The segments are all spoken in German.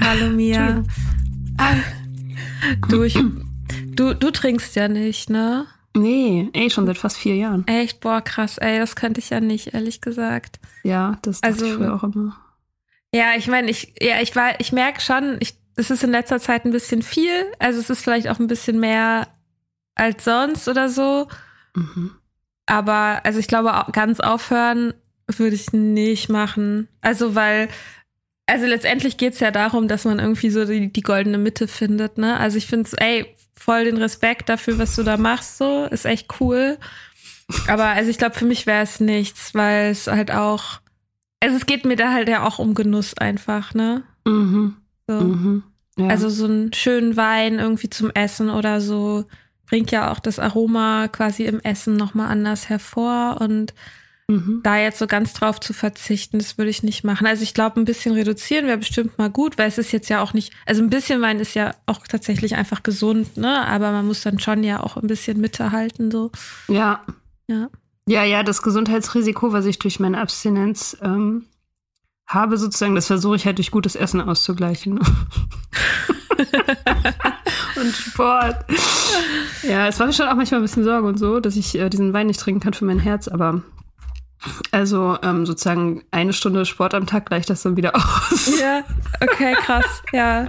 Hallo Mia. Du, ich, du, du trinkst ja nicht, ne? Nee, ey, schon seit fast vier Jahren. Echt, boah, krass, ey, das könnte ich ja nicht, ehrlich gesagt. Ja, das dachte Also- ich früher auch immer. Ja, ich meine, ich, ja, ich war, ich merke schon, ich, es ist in letzter Zeit ein bisschen viel. Also es ist vielleicht auch ein bisschen mehr als sonst oder so. Mhm. Aber also ich glaube, au- ganz aufhören würde ich nicht machen. Also weil, also letztendlich geht's ja darum, dass man irgendwie so die, die goldene Mitte findet, ne? Also ich finde ey, voll den Respekt dafür, was du da machst, so, ist echt cool. Aber also ich glaube, für mich wäre es nichts, weil es halt auch, also es geht mir da halt ja auch um Genuss einfach, ne? Mhm. So. Mhm. Ja. Also so einen schönen Wein irgendwie zum Essen oder so bringt ja auch das Aroma quasi im Essen nochmal anders hervor und mhm. da jetzt so ganz drauf zu verzichten, das würde ich nicht machen. Also ich glaube, ein bisschen reduzieren wäre bestimmt mal gut, weil es ist jetzt ja auch nicht, also ein bisschen Wein ist ja auch tatsächlich einfach gesund, ne? Aber man muss dann schon ja auch ein bisschen Mitte halten, so. ja. Ja. Ja, ja, das Gesundheitsrisiko, was ich durch meine Abstinenz ähm, habe, sozusagen, das versuche ich halt durch gutes Essen auszugleichen. und Sport. Ja, es war mir schon auch manchmal ein bisschen Sorge und so, dass ich äh, diesen Wein nicht trinken kann für mein Herz, aber also ähm, sozusagen eine Stunde Sport am Tag gleicht das dann wieder aus. Ja, okay, krass, ja.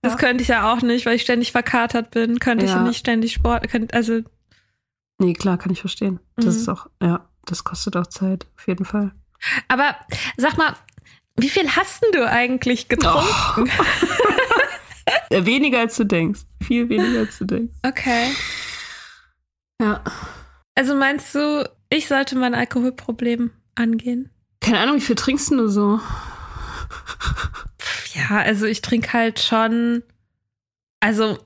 Das könnte ich ja auch nicht, weil ich ständig verkatert bin, könnte ich Ja. ja nicht ständig Sport, könnte, also Nee, klar, kann ich verstehen. Das Mhm. ist auch, ja, das kostet auch Zeit, auf jeden Fall. Aber sag mal, wie viel hast denn du eigentlich getrunken? Äh, Weniger als du denkst. Viel weniger als du denkst. Okay. Ja. Also meinst du, ich sollte mein Alkoholproblem angehen? Keine Ahnung, wie viel trinkst du so? Ja, also ich trinke halt schon, also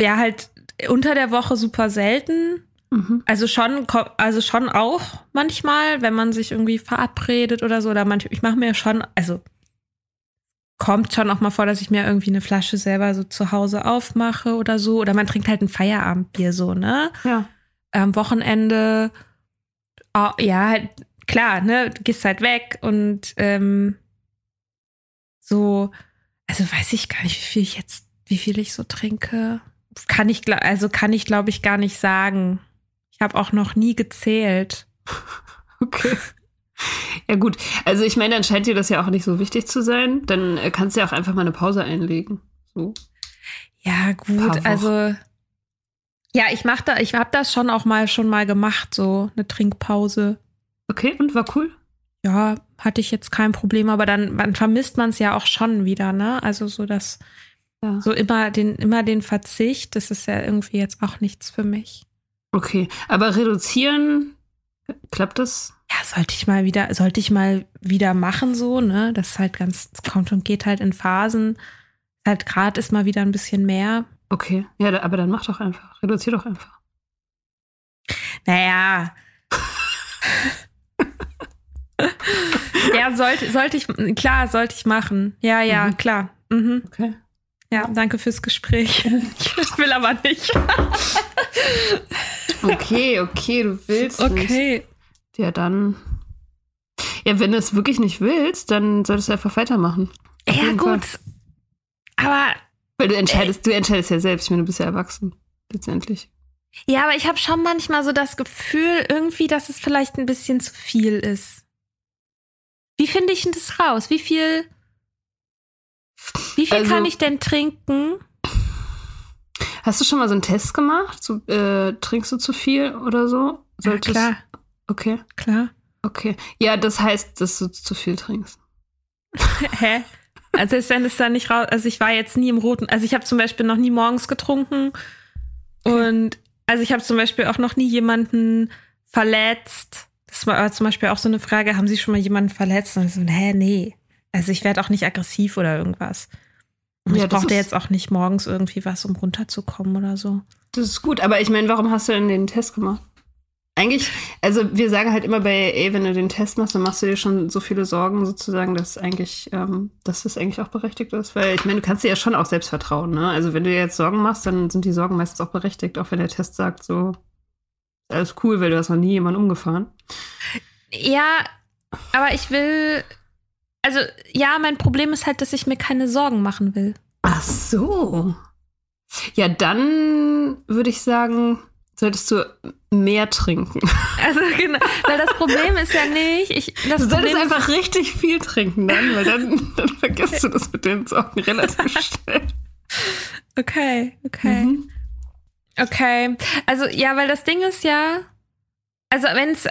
ja, halt unter der Woche super selten. Mhm. Also schon, also schon auch manchmal, wenn man sich irgendwie verabredet oder so. Oder manchmal, ich mache mir schon, also kommt schon auch mal vor, dass ich mir irgendwie eine Flasche selber so zu Hause aufmache oder so. Oder man trinkt halt ein Feierabendbier so, ne? Ja. am Wochenende, oh, ja, halt, klar, ne, du gehst halt weg und ähm, so, also weiß ich gar nicht, wie viel ich jetzt, wie viel ich so trinke. kann ich, also kann ich, glaube ich, gar nicht sagen. Ich habe auch noch nie gezählt. Okay. Ja, gut. Also, ich meine, dann scheint dir das ja auch nicht so wichtig zu sein. Dann äh, kannst du ja auch einfach mal eine Pause einlegen. So. Ja, gut, also ja, ich mach da, ich habe das schon auch mal schon mal gemacht, so eine Trinkpause. Okay, und war cool? Ja, hatte ich jetzt kein Problem, aber dann, dann vermisst man es ja auch schon wieder, ne? Also so das, Ja. so immer den, immer den Verzicht, das ist ja irgendwie jetzt auch nichts für mich. Okay. Aber reduzieren, klappt das? Ja, sollte ich mal wieder, sollte ich mal wieder machen, so, ne? Das ist halt ganz, kommt und geht halt in Phasen. Halt gerade ist mal wieder ein bisschen mehr. Okay. Ja, da, aber dann mach doch einfach. Reduzier doch einfach. Naja. ja, sollte, sollte ich, klar, sollte ich machen. Ja, ja, Mhm. klar. Mhm. Okay. Ja, danke fürs Gespräch. Ich will aber nicht. Okay, okay, du willst nicht. Okay. Ja, dann. Ja, wenn du es wirklich nicht willst, dann solltest du einfach weitermachen. Auf Ja, gut. Aber, Weil du entscheidest, du entscheidest ja selbst. Ich meine, du bist ja erwachsen. Letztendlich. ja, aber ich habe schon manchmal so das Gefühl, irgendwie, dass es vielleicht ein bisschen zu viel ist. Wie finde ich denn das raus? Wie viel, wie viel Also- kann ich denn trinken? Hast du schon mal so einen Test gemacht? So, äh, trinkst du zu viel oder so? Ja, Solltest- klar, Okay, klar. okay. Ja, das heißt, dass du zu viel trinkst. Hä? Also ist wenn es dann nicht raus. Also ich war jetzt nie im roten. Also ich habe zum Beispiel noch nie morgens getrunken und also ich habe zum Beispiel auch noch nie jemanden verletzt. Das war zum Beispiel auch so eine Frage: Haben Sie schon mal jemanden verletzt? Und ich so, hä, nee. Also ich werde auch nicht aggressiv oder irgendwas. Und Ja, ich brauchte jetzt auch nicht morgens irgendwie was, um runterzukommen oder so. Das ist gut, aber ich meine, warum hast du denn den Test gemacht? Eigentlich, also wir sagen halt immer bei AA, wenn du den Test machst, dann machst du dir schon so viele Sorgen sozusagen, dass eigentlich, ähm, dass das eigentlich auch berechtigt ist. Weil ich meine, du kannst dir ja schon auch selbst vertrauen, ne? Also wenn du dir jetzt Sorgen machst, dann sind die Sorgen meistens auch berechtigt, auch wenn der Test sagt, so ist alles cool, weil du hast noch nie jemanden umgefahren. Ja, aber ich will. Also ja, mein Problem ist halt, dass ich mir keine Sorgen machen will. Ach so. Ja, dann würde ich sagen, solltest du mehr trinken. Also genau, weil das Problem ist ja nicht, ich, das Du solltest Problem einfach richtig viel trinken dann, weil dann, dann vergisst du das mit den Sorgen relativ schnell. okay, okay, Mhm. okay. Also ja, weil das Ding ist ja, also wenn es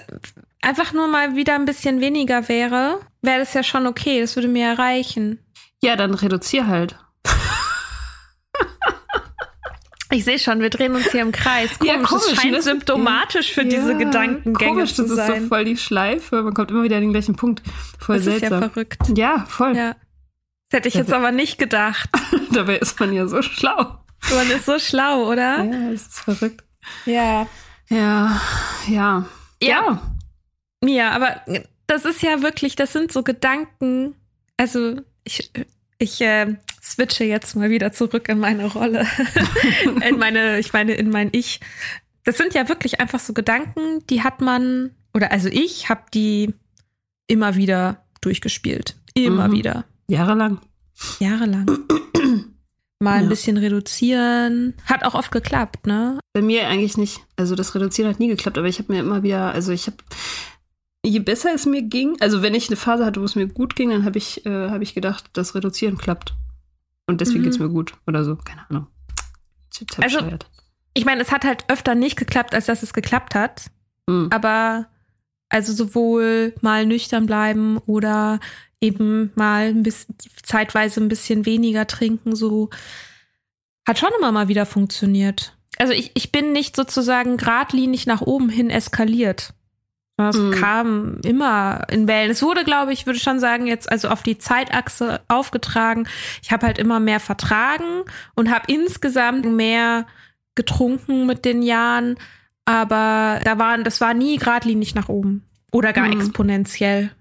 einfach nur mal wieder ein bisschen weniger wäre, wäre das ja schon okay. Das würde mir erreichen. Ja, dann reduzier halt. Ich sehe schon, wir drehen uns hier im Kreis. Komisch, Ja, komisch, das scheint ne? symptomatisch für diese Ja, Gedankengänge Komisch, zu das ist sein. so voll die Schleife. Man kommt immer wieder an den gleichen Punkt. Voll das ist ja seltsam. verrückt. Ja, voll. Ja. Das hätte ich jetzt aber nicht gedacht. Dabei ist man ja so schlau. Man ist so schlau, oder? Ja, das ist verrückt. Ja. Ja, ja. Ja. Ja, aber das ist ja wirklich, das sind so Gedanken. Also ich, ich äh, switche jetzt mal wieder zurück in meine Rolle. in meine, ich meine, in mein Ich. Das sind ja wirklich einfach so Gedanken, die hat man, oder also ich habe die immer wieder durchgespielt. Immer Mhm. wieder. Jahrelang. Jahrelang. Mal ein Ja. bisschen reduzieren. Hat auch oft geklappt, ne? Bei mir eigentlich nicht. Also das Reduzieren hat nie geklappt, aber ich habe mir immer wieder, also ich habe, je besser es mir ging, also wenn ich eine Phase hatte, wo es mir gut ging, dann habe ich, äh, habe ich gedacht, das Reduzieren klappt. Und deswegen Mhm. geht's mir gut oder so, keine Ahnung. Total Also-. Ich meine, es hat halt öfter nicht geklappt, als dass es geklappt hat. Mhm. Aber also sowohl mal nüchtern bleiben oder eben mal ein bisschen, zeitweise ein bisschen weniger trinken, so hat schon immer mal wieder funktioniert. Also ich, ich bin nicht sozusagen geradlinig nach oben hin eskaliert. Es Mhm. kam immer in Wellen. Es wurde, glaube ich, würde schon sagen, jetzt also auf die Zeitachse aufgetragen. Ich habe halt immer mehr vertragen und habe insgesamt mehr getrunken mit den Jahren, aber da waren, das war nie geradlinig nach oben oder gar Mhm. exponentiell.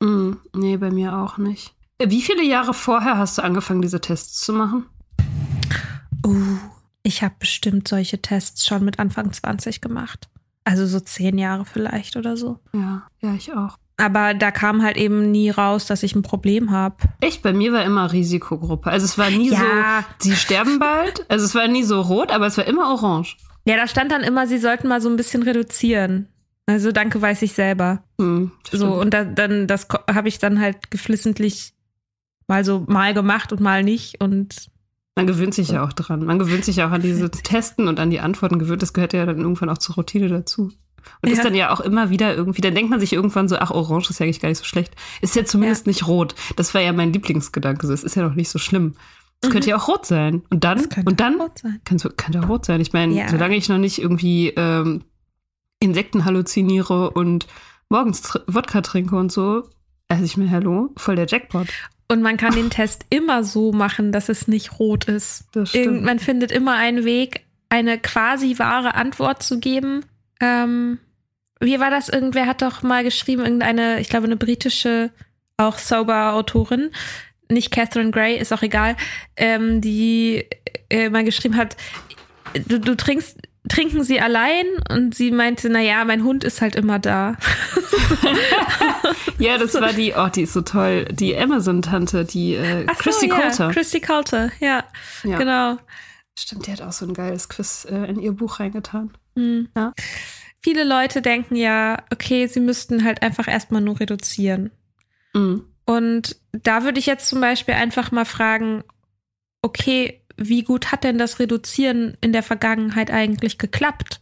Mhm. Nee, bei mir auch nicht. Wie viele Jahre vorher hast du angefangen, diese Tests zu machen? Uh, ich habe bestimmt solche Tests schon mit Anfang 20 gemacht. Also so zehn Jahre vielleicht oder so. Ja, ja, ich auch. Aber da kam halt eben nie raus, dass ich ein Problem habe. Echt, bei mir war immer Risikogruppe. Also es war nie Ja. so, sie sterben bald. Also es war nie so rot, aber es war immer orange. Ja, da stand dann immer, sie sollten mal so ein bisschen reduzieren. Also danke weiß ich selber. Hm, So, und da, dann, das habe ich dann halt geflissentlich mal so mal gemacht und mal nicht. Und Man gewöhnt sich ja auch dran. Man gewöhnt sich ja auch an diese Testen und an die Antworten gewöhnt. Das gehört ja dann irgendwann auch zur Routine dazu. Und ist Ja. dann ja auch immer wieder irgendwie, dann denkt man sich irgendwann so, ach, orange ist ja eigentlich gar nicht so schlecht. Ist ja zumindest nicht rot. Das war ja mein Lieblingsgedanke. Es ist ja noch nicht so schlimm. Es könnte ja auch rot sein. Und dann, und dann rot sein. kann kann ja rot sein. Ich meine, Ja. solange ich noch nicht irgendwie ähm, Insekten halluziniere und morgens tr Wodka trinke und so, also ich mir, hallo, voll der Jackpot. Und man kann den Test immer so machen, dass es nicht rot ist. Das Irgend, stimmt. man findet immer einen Weg, eine quasi wahre Antwort zu geben. Ähm, wie war das? Irgendwer hat doch mal geschrieben, irgendeine, ich glaube, eine britische, auch Sober-Autorin, nicht Catherine Gray, ist auch egal, ähm, die äh, mal geschrieben hat, du, du trinkst, trinken sie allein? Und sie meinte, na ja, mein Hund ist halt immer da. Ja, das war die, oh, die ist so toll. Die Amazon-Tante, die äh, Ach so, Christy ja, Coulter. Christy Coulter, ja, Ja. genau. Stimmt, die hat auch so ein geiles Quiz äh, in ihr Buch reingetan. Hm. Ja. Viele Leute denken ja, okay, sie müssten halt einfach erstmal nur reduzieren. Mhm. Und da würde ich jetzt zum Beispiel einfach mal fragen, okay, wie gut hat denn das Reduzieren in der Vergangenheit eigentlich geklappt?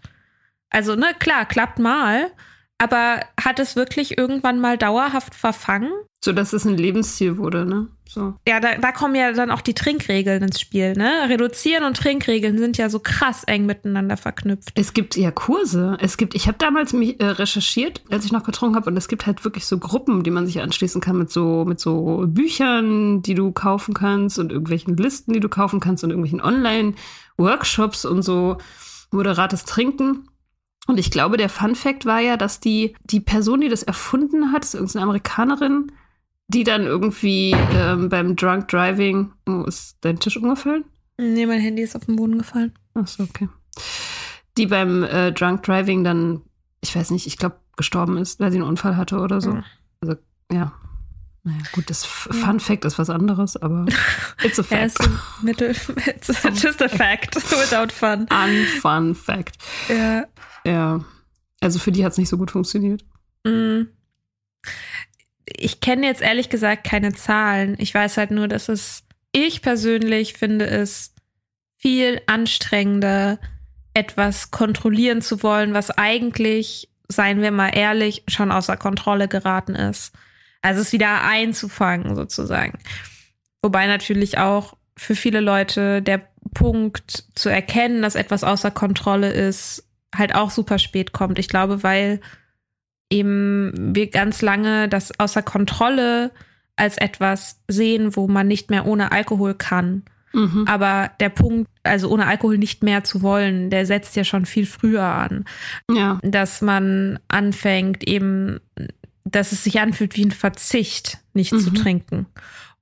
Also, ne, klar, klappt mal, aber hat es wirklich irgendwann mal dauerhaft verfangen? So, dass es ein Lebensstil wurde, ne? So. Ja, da, da kommen ja dann auch die Trinkregeln ins Spiel, ne? Reduzieren und Trinkregeln sind ja so krass eng miteinander verknüpft. Es gibt ja Kurse. Es gibt, ich habe damals mich äh, recherchiert, als ich noch getrunken habe, und es gibt halt wirklich so Gruppen, die man sich anschließen kann mit so mit so Büchern, die du kaufen kannst und irgendwelchen Listen, die du kaufen kannst und irgendwelchen Online-Workshops und so moderates Trinken. Und ich glaube, der Fun Fact war ja, dass die die Person, die das erfunden hat, ist irgendeine Amerikanerin, die dann irgendwie ähm, beim Drunk Driving, oh, ist dein Tisch umgefallen? Nee, mein Handy ist auf den Boden gefallen. Ach so, okay. Die beim äh, Drunk Driving dann, ich weiß nicht, ich glaube, gestorben ist, weil sie einen Unfall hatte oder so. Mhm. Also, ja. Naja, gut, das F Ja. Fun Fact ist was anderes, aber it's a Ja, fact. ist ein Mittel. It's just a fact without fun. Unfun Fact. Ja. Ja. Also für die hat es nicht so gut funktioniert. Mm. Ich kenne jetzt ehrlich gesagt keine Zahlen. Ich weiß halt nur, dass es, ich persönlich finde es viel anstrengender, etwas kontrollieren zu wollen, was eigentlich, seien wir mal ehrlich, schon außer Kontrolle geraten ist. Also es wieder einzufangen sozusagen. Wobei natürlich auch für viele Leute der Punkt zu erkennen, dass etwas außer Kontrolle ist, halt auch super spät kommt. Ich glaube, weil eben wir ganz lange das außer Kontrolle als etwas sehen, wo man nicht mehr ohne Alkohol kann. Mhm. Aber der Punkt, also ohne Alkohol nicht mehr zu wollen, der setzt ja schon viel früher an. Ja. Dass man anfängt, eben, dass es sich anfühlt wie ein Verzicht, nicht zu Mhm. trinken.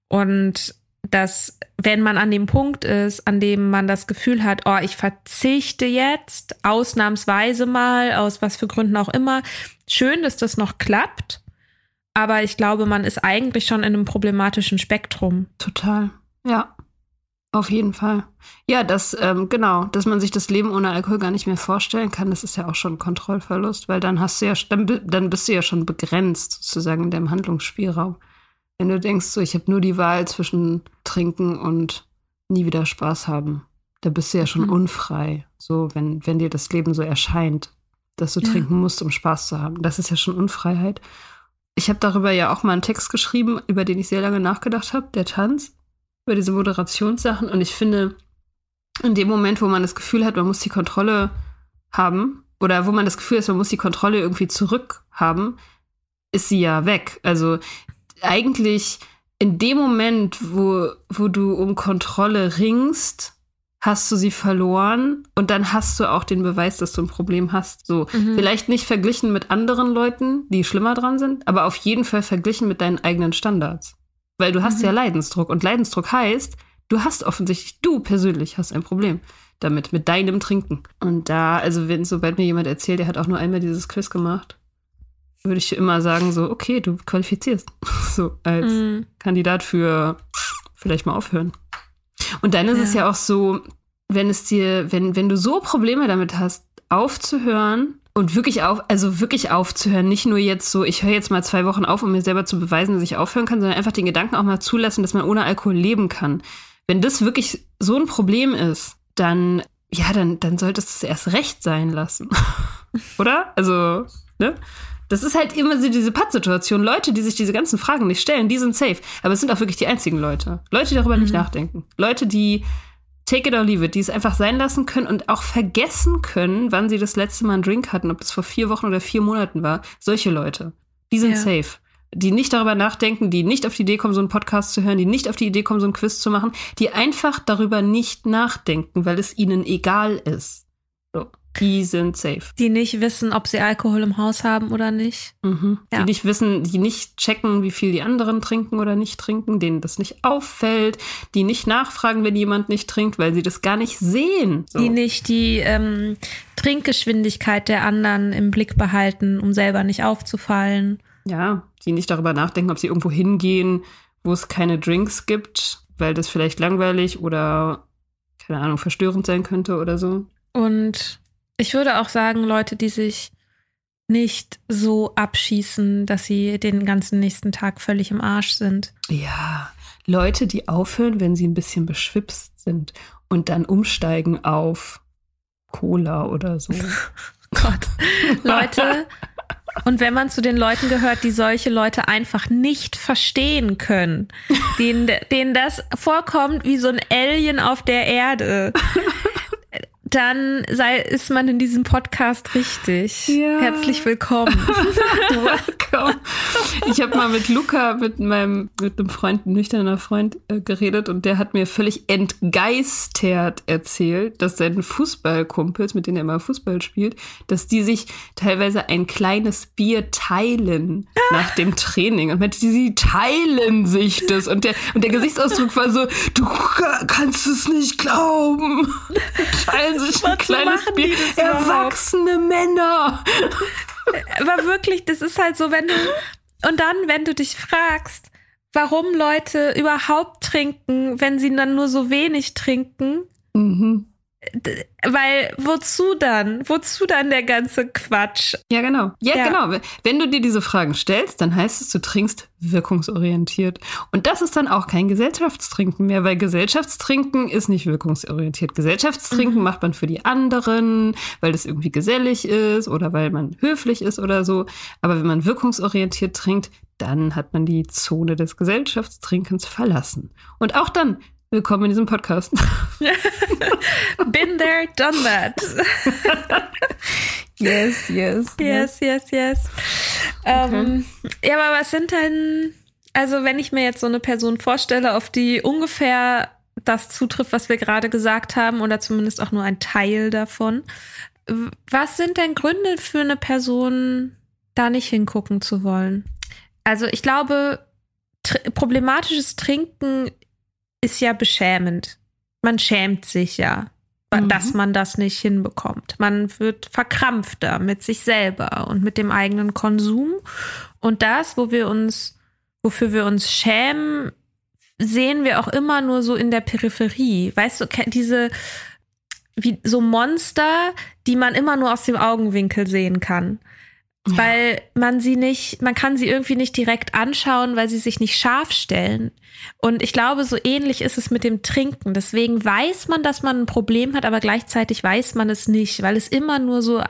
Und dass, wenn man an dem Punkt ist, an dem man das Gefühl hat, oh, ich verzichte jetzt ausnahmsweise mal, aus was für Gründen auch immer, schön, dass das noch klappt. Aber ich glaube, man ist eigentlich schon in einem problematischen Spektrum. Total. Ja. Auf jeden Fall. Ja, das, ähm, genau, dass man sich das Leben ohne Alkohol gar nicht mehr vorstellen kann, das ist ja auch schon ein Kontrollverlust, weil dann hast du ja, dann, dann bist du ja schon begrenzt sozusagen in deinem Handlungsspielraum. Wenn du denkst, so, ich habe nur die Wahl zwischen trinken und nie wieder Spaß haben, da bist du ja schon Mhm. unfrei. So, wenn, wenn dir das Leben so erscheint, dass du Ja. trinken musst, um Spaß zu haben. Das ist ja schon Unfreiheit. Ich habe darüber ja auch mal einen Text geschrieben, über den ich sehr lange nachgedacht habe, der Tanz, über diese Moderationssachen. Und ich finde, in dem Moment, wo man das Gefühl hat, man muss die Kontrolle haben, oder wo man das Gefühl hat, man muss die Kontrolle irgendwie zurückhaben, ist sie ja weg. Also eigentlich in dem Moment, wo, wo du um Kontrolle ringst, hast du sie verloren und dann hast du auch den Beweis, dass du ein Problem hast. So, Mhm. vielleicht nicht verglichen mit anderen Leuten, die schlimmer dran sind, aber auf jeden Fall verglichen mit deinen eigenen Standards. Weil du hast Mhm. ja Leidensdruck und Leidensdruck heißt, du hast offensichtlich, du persönlich hast ein Problem damit, mit deinem Trinken. Und da, also wenn, sobald mir jemand erzählt, der hat auch nur einmal dieses Quiz gemacht, würde ich immer sagen, so, okay, du qualifizierst. So, als Mhm. Kandidat für vielleicht mal aufhören. Und dann ist es Ja. ja auch so, wenn es dir, wenn, wenn du so Probleme damit hast, aufzuhören und wirklich auf, also wirklich aufzuhören, nicht nur jetzt so, ich höre jetzt mal zwei Wochen auf, um mir selber zu beweisen, dass ich aufhören kann, sondern einfach den Gedanken auch mal zulassen, dass man ohne Alkohol leben kann. Wenn das wirklich so ein Problem ist, dann, ja, dann, dann solltest du es erst recht sein lassen. Oder? Also, ne? Das ist halt immer so diese Pattsituation. Leute, die sich diese ganzen Fragen nicht stellen, die sind safe. Aber es sind auch wirklich die einzigen Leute. Leute, die darüber nicht nachdenken. Leute, die take it or leave it, die es einfach sein lassen können und auch vergessen können, wann sie das letzte Mal einen Drink hatten, ob das vor vier Wochen oder vier Monaten war. Solche Leute. Die sind Ja. safe. Die nicht darüber nachdenken, die nicht auf die Idee kommen, so einen Podcast zu hören, die nicht auf die Idee kommen, so einen Quiz zu machen, die einfach darüber nicht nachdenken, weil es ihnen egal ist. Die sind safe. Die nicht wissen, ob sie Alkohol im Haus haben oder nicht. Mhm. Ja. Die nicht wissen, die nicht checken, wie viel die anderen trinken oder nicht trinken, denen das nicht auffällt, die nicht nachfragen, wenn jemand nicht trinkt, weil sie das gar nicht sehen. So. Die nicht die ähm, Trinkgeschwindigkeit der anderen im Blick behalten, um selber nicht aufzufallen. Ja, die nicht darüber nachdenken, ob sie irgendwo hingehen, wo es keine Drinks gibt, weil das vielleicht langweilig oder, keine Ahnung, verstörend sein könnte oder so. Und ich würde auch sagen, Leute, die sich nicht so abschießen, dass sie den ganzen nächsten Tag völlig im Arsch sind. Ja, Leute, die aufhören, wenn sie ein bisschen beschwipst sind und dann umsteigen auf Cola oder so. Gott. Leute, und wenn man zu den Leuten gehört, die solche Leute einfach nicht verstehen können, denen, denen das vorkommt wie so ein Alien auf der Erde, dann sei, ist man in diesem Podcast richtig. Ja. Herzlich willkommen. Welcome. Ich habe mal mit Luca, mit meinem, mit einem Freund, ein nüchterner Freund, äh, geredet und der hat mir völlig entgeistert erzählt, dass seine Fußballkumpels, mit denen er immer Fußball spielt, dass die sich teilweise ein kleines Bier teilen nach dem Training. Und meinte, sie teilen sich das. Und der, und der Gesichtsausdruck war so, du kannst es nicht glauben. Teilen ein Wozu kleines machen die Bier. Erwachsene Männer. Aber wirklich, das ist halt so, wenn du, und dann, wenn du dich fragst, warum Leute überhaupt trinken, wenn sie dann nur so wenig trinken, Mhm. Weil wozu dann? Wozu dann der ganze Quatsch? Ja, genau. Ja, Ja. genau. Wenn du dir diese Fragen stellst, dann heißt es, du trinkst wirkungsorientiert. Und das ist dann auch kein Gesellschaftstrinken mehr, weil Gesellschaftstrinken ist nicht wirkungsorientiert. Gesellschaftstrinken macht man für die anderen, weil das irgendwie gesellig ist oder weil man höflich ist oder so. Aber wenn man wirkungsorientiert trinkt, dann hat man die Zone des Gesellschaftstrinkens verlassen. Und auch dann, willkommen in diesem Podcast. Been there, done that. yes, yes. Yes, yes, yes. Ähm, ja, aber was sind denn, also wenn ich mir jetzt so eine Person vorstelle, auf die ungefähr das zutrifft, was wir gerade gesagt haben, oder zumindest auch nur ein Teil davon, was sind denn Gründe für eine Person, da nicht hingucken zu wollen? Also ich glaube, tr problematisches Trinken ist ja beschämend. Man schämt sich ja, Mhm. dass man das nicht hinbekommt. Man wird verkrampfter mit sich selber und mit dem eigenen Konsum. Und das, wo wir uns, wofür wir uns schämen, sehen wir auch immer nur so in der Peripherie. Weißt du, diese, wie so Monster, die man immer nur aus dem Augenwinkel sehen kann. Weil man sie nicht, man kann sie irgendwie nicht direkt anschauen, weil sie sich nicht scharf stellen. Und ich glaube, so ähnlich ist es mit dem Trinken. Deswegen weiß man, dass man ein Problem hat, aber gleichzeitig weiß man es nicht, weil es immer nur so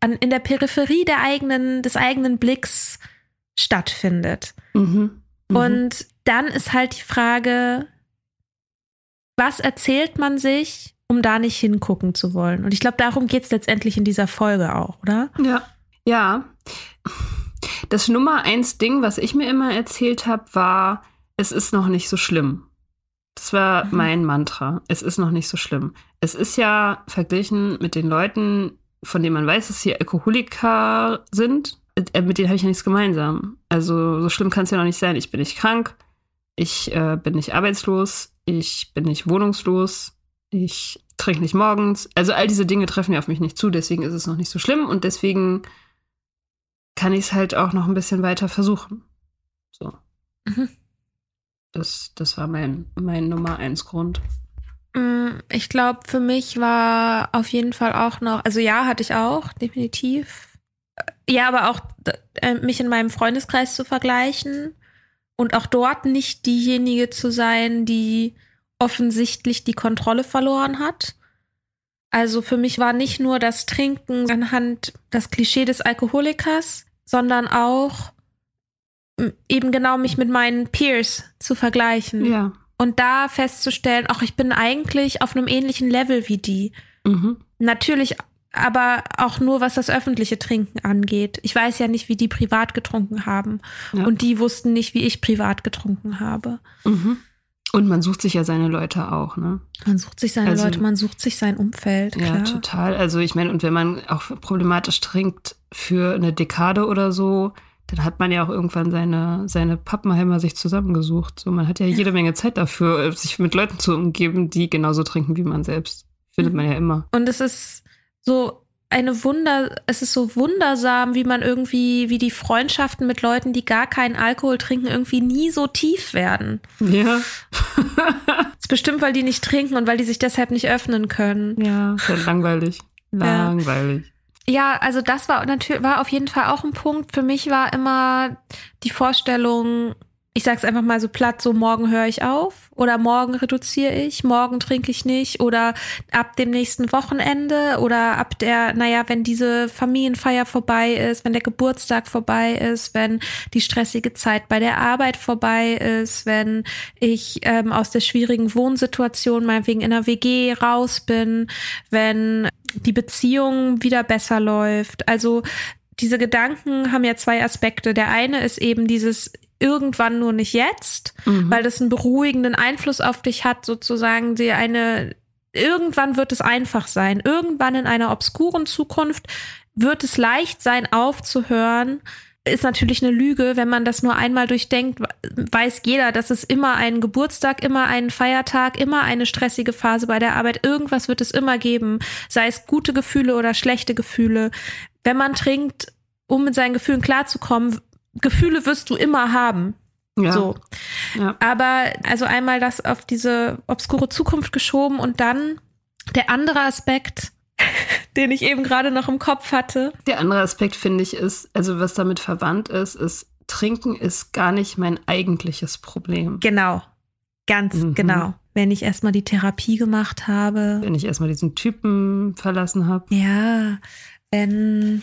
an, in der Peripherie der eigenen, des eigenen Blicks stattfindet. Mhm. Mhm. Und dann ist halt die Frage, was erzählt man sich, um da nicht hingucken zu wollen? Und ich glaube, darum geht es letztendlich in dieser Folge auch, oder? Ja. Ja. Das Nummer eins Ding, was ich mir immer erzählt habe, war, es ist noch nicht so schlimm. Das war Mhm. mein Mantra. Es ist noch nicht so schlimm. Es ist ja verglichen mit den Leuten, von denen man weiß, dass sie Alkoholiker sind, äh, mit denen habe ich ja nichts gemeinsam. Also so schlimm kann es ja noch nicht sein. Ich bin nicht krank, ich äh, bin nicht arbeitslos, ich bin nicht wohnungslos, ich trinke nicht morgens. Also all diese Dinge treffen ja auf mich nicht zu, deswegen ist es noch nicht so schlimm und deswegen kann ich es halt auch noch ein bisschen weiter versuchen. So. Mhm. Das, das war mein, mein Nummer eins Grund. Mm, Ich glaube, für mich war auf jeden Fall auch noch, also ja, hatte ich auch, definitiv. Ja, aber auch äh, mich in meinem Freundeskreis zu vergleichen und auch dort nicht diejenige zu sein, die offensichtlich die Kontrolle verloren hat. Also für mich war nicht nur das Trinken anhand das Klischee des Alkoholikers, sondern auch eben genau mich mit meinen Peers zu vergleichen Ja. und da festzustellen, ach, ich bin eigentlich auf einem ähnlichen Level wie die. Mhm. Natürlich, aber auch nur was das öffentliche Trinken angeht. Ich weiß ja nicht, wie die privat getrunken haben. Ja. Und die wussten nicht, wie ich privat getrunken habe. Mhm. Und man sucht sich ja seine Leute auch, ne? Man sucht sich seine Also- Leute, man sucht sich sein Umfeld. Ja, klar. total. Also ich meine, und wenn man auch problematisch trinkt für eine Dekade oder so, dann hat man ja auch irgendwann seine, seine Pappenheimer sich zusammengesucht. So, man hat ja jede Menge Zeit dafür, sich mit Leuten zu umgeben, die genauso trinken wie man selbst. Findet man ja immer. Und es ist so eine Wunder, es ist so wundersam, wie man irgendwie, wie die Freundschaften mit Leuten, die gar keinen Alkohol trinken, irgendwie nie so tief werden. Ja. ist bestimmt, weil die nicht trinken und weil die sich deshalb nicht öffnen können. ja, ist halt langweilig. Ja. Langweilig. Ja, also das war natürlich war auf jeden Fall auch ein Punkt. Für mich war immer die Vorstellung, ich sag's einfach mal so platt, so morgen höre ich auf oder morgen reduziere ich, morgen trinke ich nicht oder ab dem nächsten Wochenende oder ab der, naja, wenn diese Familienfeier vorbei ist, wenn der Geburtstag vorbei ist, wenn die stressige Zeit bei der Arbeit vorbei ist, wenn ich ähm, aus der schwierigen Wohnsituation meinetwegen in einer WG raus bin, wenn die Beziehung wieder besser läuft. Also diese Gedanken haben ja zwei Aspekte. Der eine ist eben dieses irgendwann nur nicht jetzt, Mhm. weil das einen beruhigenden Einfluss auf dich hat, sozusagen dir eine irgendwann wird es einfach sein. Irgendwann in einer obskuren Zukunft wird es leicht sein aufzuhören. Ist natürlich eine Lüge, wenn man das nur einmal durchdenkt, weiß jeder, dass es immer einen Geburtstag, immer einen Feiertag, immer eine stressige Phase bei der Arbeit, irgendwas wird es immer geben, sei es gute Gefühle oder schlechte Gefühle. Wenn man trinkt, um mit seinen Gefühlen klarzukommen, Gefühle wirst du immer haben. Ja. So. Ja. Aber also einmal das auf diese obskure Zukunft geschoben und dann der andere Aspekt, den ich eben gerade noch im Kopf hatte. Der andere Aspekt, finde ich, ist, also was damit verwandt ist, ist, Trinken ist gar nicht mein eigentliches Problem. Genau. Ganz Mhm. genau. Wenn ich erstmal die Therapie gemacht habe. Wenn ich erstmal diesen Typen verlassen habe. Ja, wenn,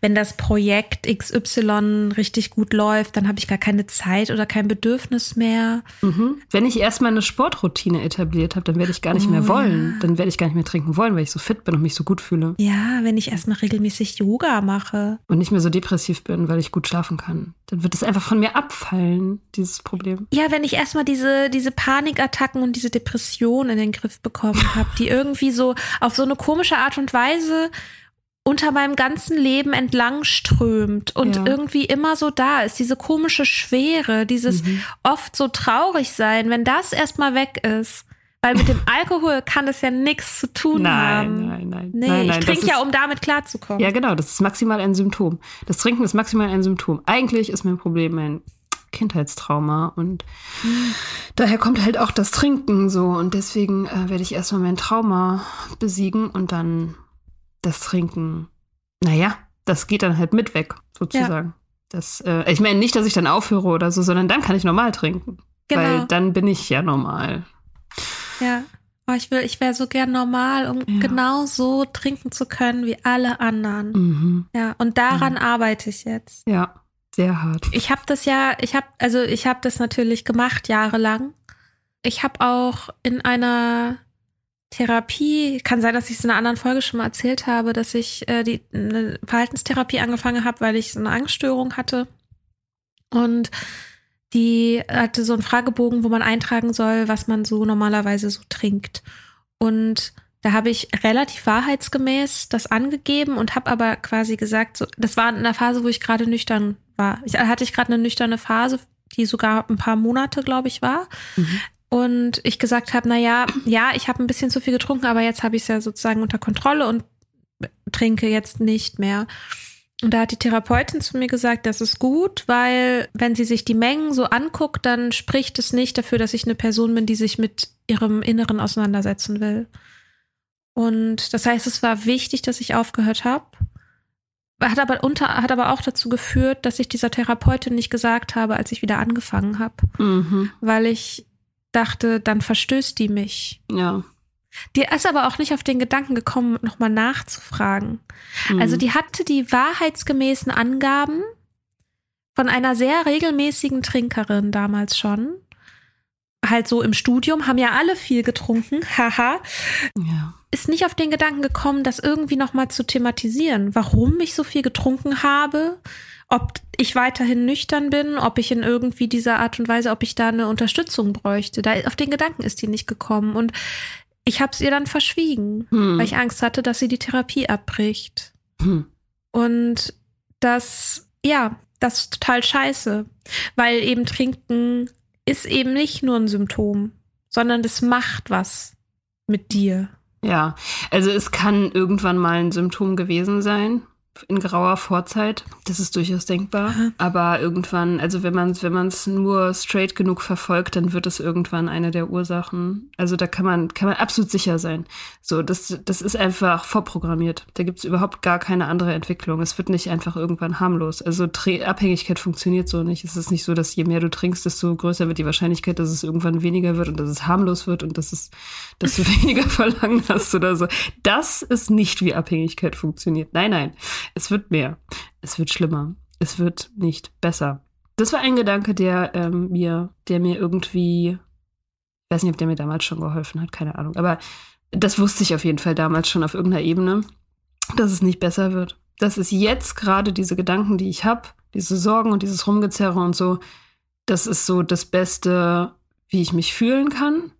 wenn das Projekt XY richtig gut läuft, dann habe ich gar keine Zeit oder kein Bedürfnis mehr. Mhm. Wenn ich erstmal eine Sportroutine etabliert habe, dann werde ich gar nicht Oh, mehr wollen. ja. Dann werde ich gar nicht mehr trinken wollen, weil ich so fit bin und mich so gut fühle. Ja, wenn ich erstmal regelmäßig Yoga mache. Und nicht mehr so depressiv bin, weil ich gut schlafen kann. Dann wird es einfach von mir abfallen, dieses Problem. Ja, wenn ich erstmal diese, diese Panikattacken und diese Depression in den Griff bekommen habe, die irgendwie so auf so eine komische Art und Weise unter meinem ganzen Leben entlang strömt und Ja. irgendwie immer so da ist, diese komische Schwere, dieses Mhm. oft so traurig sein, wenn das erstmal weg ist. Weil mit dem Alkohol kann es ja nichts zu tun haben. Nein, nein, nein. Nee, nein, nein, ich trinke das ja, um damit klarzukommen. Ja, genau, das ist maximal ein Symptom. Das Trinken ist maximal ein Symptom. Eigentlich ist mein Problem ein Kindheitstrauma und daher kommt halt auch das Trinken so und deswegen äh, werde ich erstmal mein Trauma besiegen und dann das Trinken. Naja, das geht dann halt mit weg, sozusagen. Das, äh, ich meine nicht, dass ich dann aufhöre oder so, sondern dann kann ich normal trinken. Genau. Weil dann bin ich ja normal. Ja. Oh, ich will, ich wäre so gern normal, um Ja. genau so trinken zu können wie alle anderen. Mhm. Ja, und daran arbeite ich jetzt. Ja, sehr hart. Ich habe das ja, ich habe, also ich habe das natürlich gemacht jahrelang. Ich habe auch in einer Therapie, kann sein, dass ich es in einer anderen Folge schon mal erzählt habe, dass ich äh, die eine Verhaltenstherapie angefangen habe, weil ich so eine Angststörung hatte. Und die hatte so einen Fragebogen, wo man eintragen soll, was man so normalerweise so trinkt. Und da habe ich relativ wahrheitsgemäß das angegeben und habe aber quasi gesagt, so, das war in einer Phase, wo ich gerade nüchtern war. Ich hatte ich gerade eine nüchterne Phase, die sogar ein paar Monate, glaube ich, war. Mhm. Und ich gesagt habe, na ja, ja, ich habe ein bisschen zu viel getrunken, aber jetzt habe ich es ja sozusagen unter Kontrolle und trinke jetzt nicht mehr. Und da hat die Therapeutin zu mir gesagt, das ist gut, weil wenn sie sich die Mengen so anguckt, dann spricht es nicht dafür, dass ich eine Person bin, die sich mit ihrem Inneren auseinandersetzen will. Und das heißt, es war wichtig, dass ich aufgehört habe. Hat aber, unter, hat aber auch dazu geführt, dass ich dieser Therapeutin nicht gesagt habe, als ich wieder angefangen habe. Mhm. Weil ich dachte, dann verstößt die mich. Ja. Die ist aber auch nicht auf den Gedanken gekommen, nochmal nachzufragen. Mhm. Also die hatte die wahrheitsgemäßen Angaben von einer sehr regelmäßigen Trinkerin damals schon. Halt so im Studium, haben ja alle viel getrunken, haha. Ja. Ist nicht auf den Gedanken gekommen, das irgendwie nochmal zu thematisieren, warum ich so viel getrunken habe, ob ich weiterhin nüchtern bin, ob ich in irgendwie dieser Art und Weise, ob ich da eine Unterstützung bräuchte. Da, auf den Gedanken ist die nicht gekommen. Und ich habe es ihr dann verschwiegen, Hm. weil ich Angst hatte, dass sie die Therapie abbricht. Hm. Und das, ja, das ist total scheiße, weil eben Trinken ist eben nicht nur ein Symptom, sondern das macht was mit dir. Ja, also es kann irgendwann mal ein Symptom gewesen sein in grauer Vorzeit. Das ist durchaus denkbar. Aber irgendwann, also wenn man es wenn man's nur straight genug verfolgt, dann wird es irgendwann eine der Ursachen. Also da kann man, kann man absolut sicher sein. So, das, das ist einfach vorprogrammiert. Da gibt es überhaupt gar keine andere Entwicklung. Es wird nicht einfach irgendwann harmlos. Also Tre Abhängigkeit funktioniert so nicht. Es ist nicht so, dass je mehr du trinkst, desto größer wird die Wahrscheinlichkeit, dass es irgendwann weniger wird und dass es harmlos wird und dass, es, dass du weniger Verlangen hast oder so. Das ist nicht, wie Abhängigkeit funktioniert. Nein, nein. Es wird mehr. Es wird schlimmer. Es wird nicht besser. Das war ein Gedanke, der ähm, mir, der mir irgendwie, ich weiß nicht, ob der mir damals schon geholfen hat, keine Ahnung. Aber das wusste ich auf jeden Fall damals schon auf irgendeiner Ebene, dass es nicht besser wird. Dass es jetzt gerade diese Gedanken, die ich habe, diese Sorgen und dieses Rumgezerre und so, das ist so das Beste, wie ich mich fühlen kann.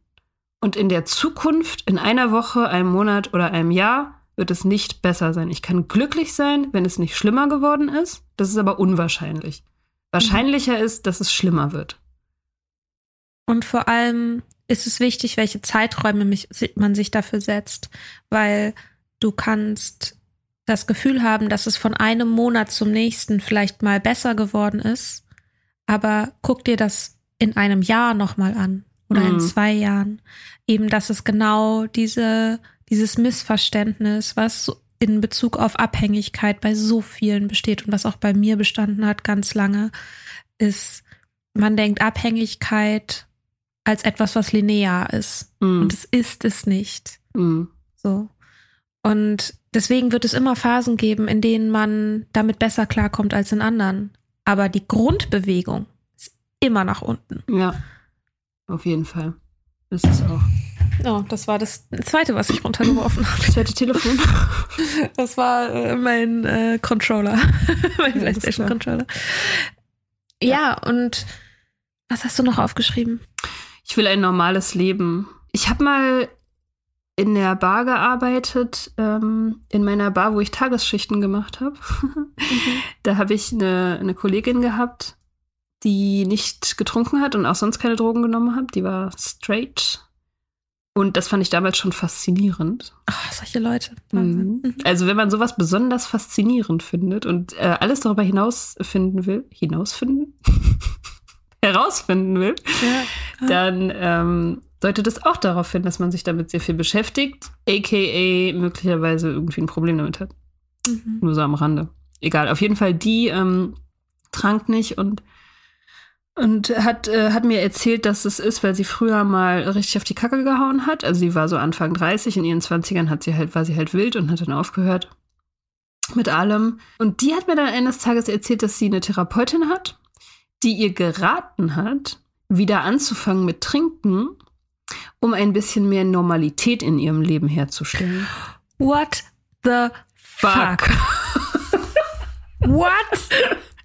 Und in der Zukunft, in einer Woche, einem Monat oder einem Jahr, wird es nicht besser sein. Ich kann glücklich sein, wenn es nicht schlimmer geworden ist. Das ist aber unwahrscheinlich. Wahrscheinlicher ist, dass es schlimmer wird. Und vor allem ist es wichtig, welche Zeiträume mich, man sich dafür setzt, weil du kannst das Gefühl haben, dass es von einem Monat zum nächsten vielleicht mal besser geworden ist, aber guck dir das in einem Jahr nochmal an oder in Mhm. zwei Jahren. Eben, dass es genau diese, dieses Missverständnis, was in Bezug auf Abhängigkeit bei so vielen besteht und was auch bei mir bestanden hat ganz lange, ist, man denkt Abhängigkeit als etwas, was linear ist. Mm, Und es ist es nicht. mm, So. Und deswegen wird es immer Phasen geben, in denen man damit besser klarkommt als in anderen. Aber die Grundbewegung ist immer nach unten. ja, auf jeden Fall. Das ist auch. Oh, das war das zweite, was ich runtergeworfen habe. Zweite Telefon. Das war äh, mein äh, Controller. mein Ja, PlayStation Controller. Ja, und was hast du noch aufgeschrieben? Ich will ein normales Leben. Ich habe mal in der Bar gearbeitet, ähm, in meiner Bar, wo ich Tagesschichten gemacht habe. Da habe ich eine, eine Kollegin gehabt, die nicht getrunken hat und auch sonst keine Drogen genommen hat. Die war straight. Und das fand ich damals schon faszinierend. Ach, solche Leute. Mhm. Mhm. Also wenn man sowas besonders faszinierend findet und äh, alles darüber hinausfinden will, hinausfinden? herausfinden will, Ja. dann ähm, deutet es auch darauf hin, dass man sich damit sehr viel beschäftigt, aka möglicherweise irgendwie ein Problem damit hat. Mhm. Nur so am Rande. Egal, auf jeden Fall, die ähm, trank nicht und, und hat, äh, hat mir erzählt, dass es ist, weil sie früher mal richtig auf die Kacke gehauen hat. Also sie war so Anfang 30, in ihren 20ern hat sie halt, war sie halt wild und hat dann aufgehört mit allem. Und die hat mir dann eines Tages erzählt, dass sie eine Therapeutin hat, die ihr geraten hat, wieder anzufangen mit Trinken, um ein bisschen mehr Normalität in ihrem Leben herzustellen. What the fuck? What?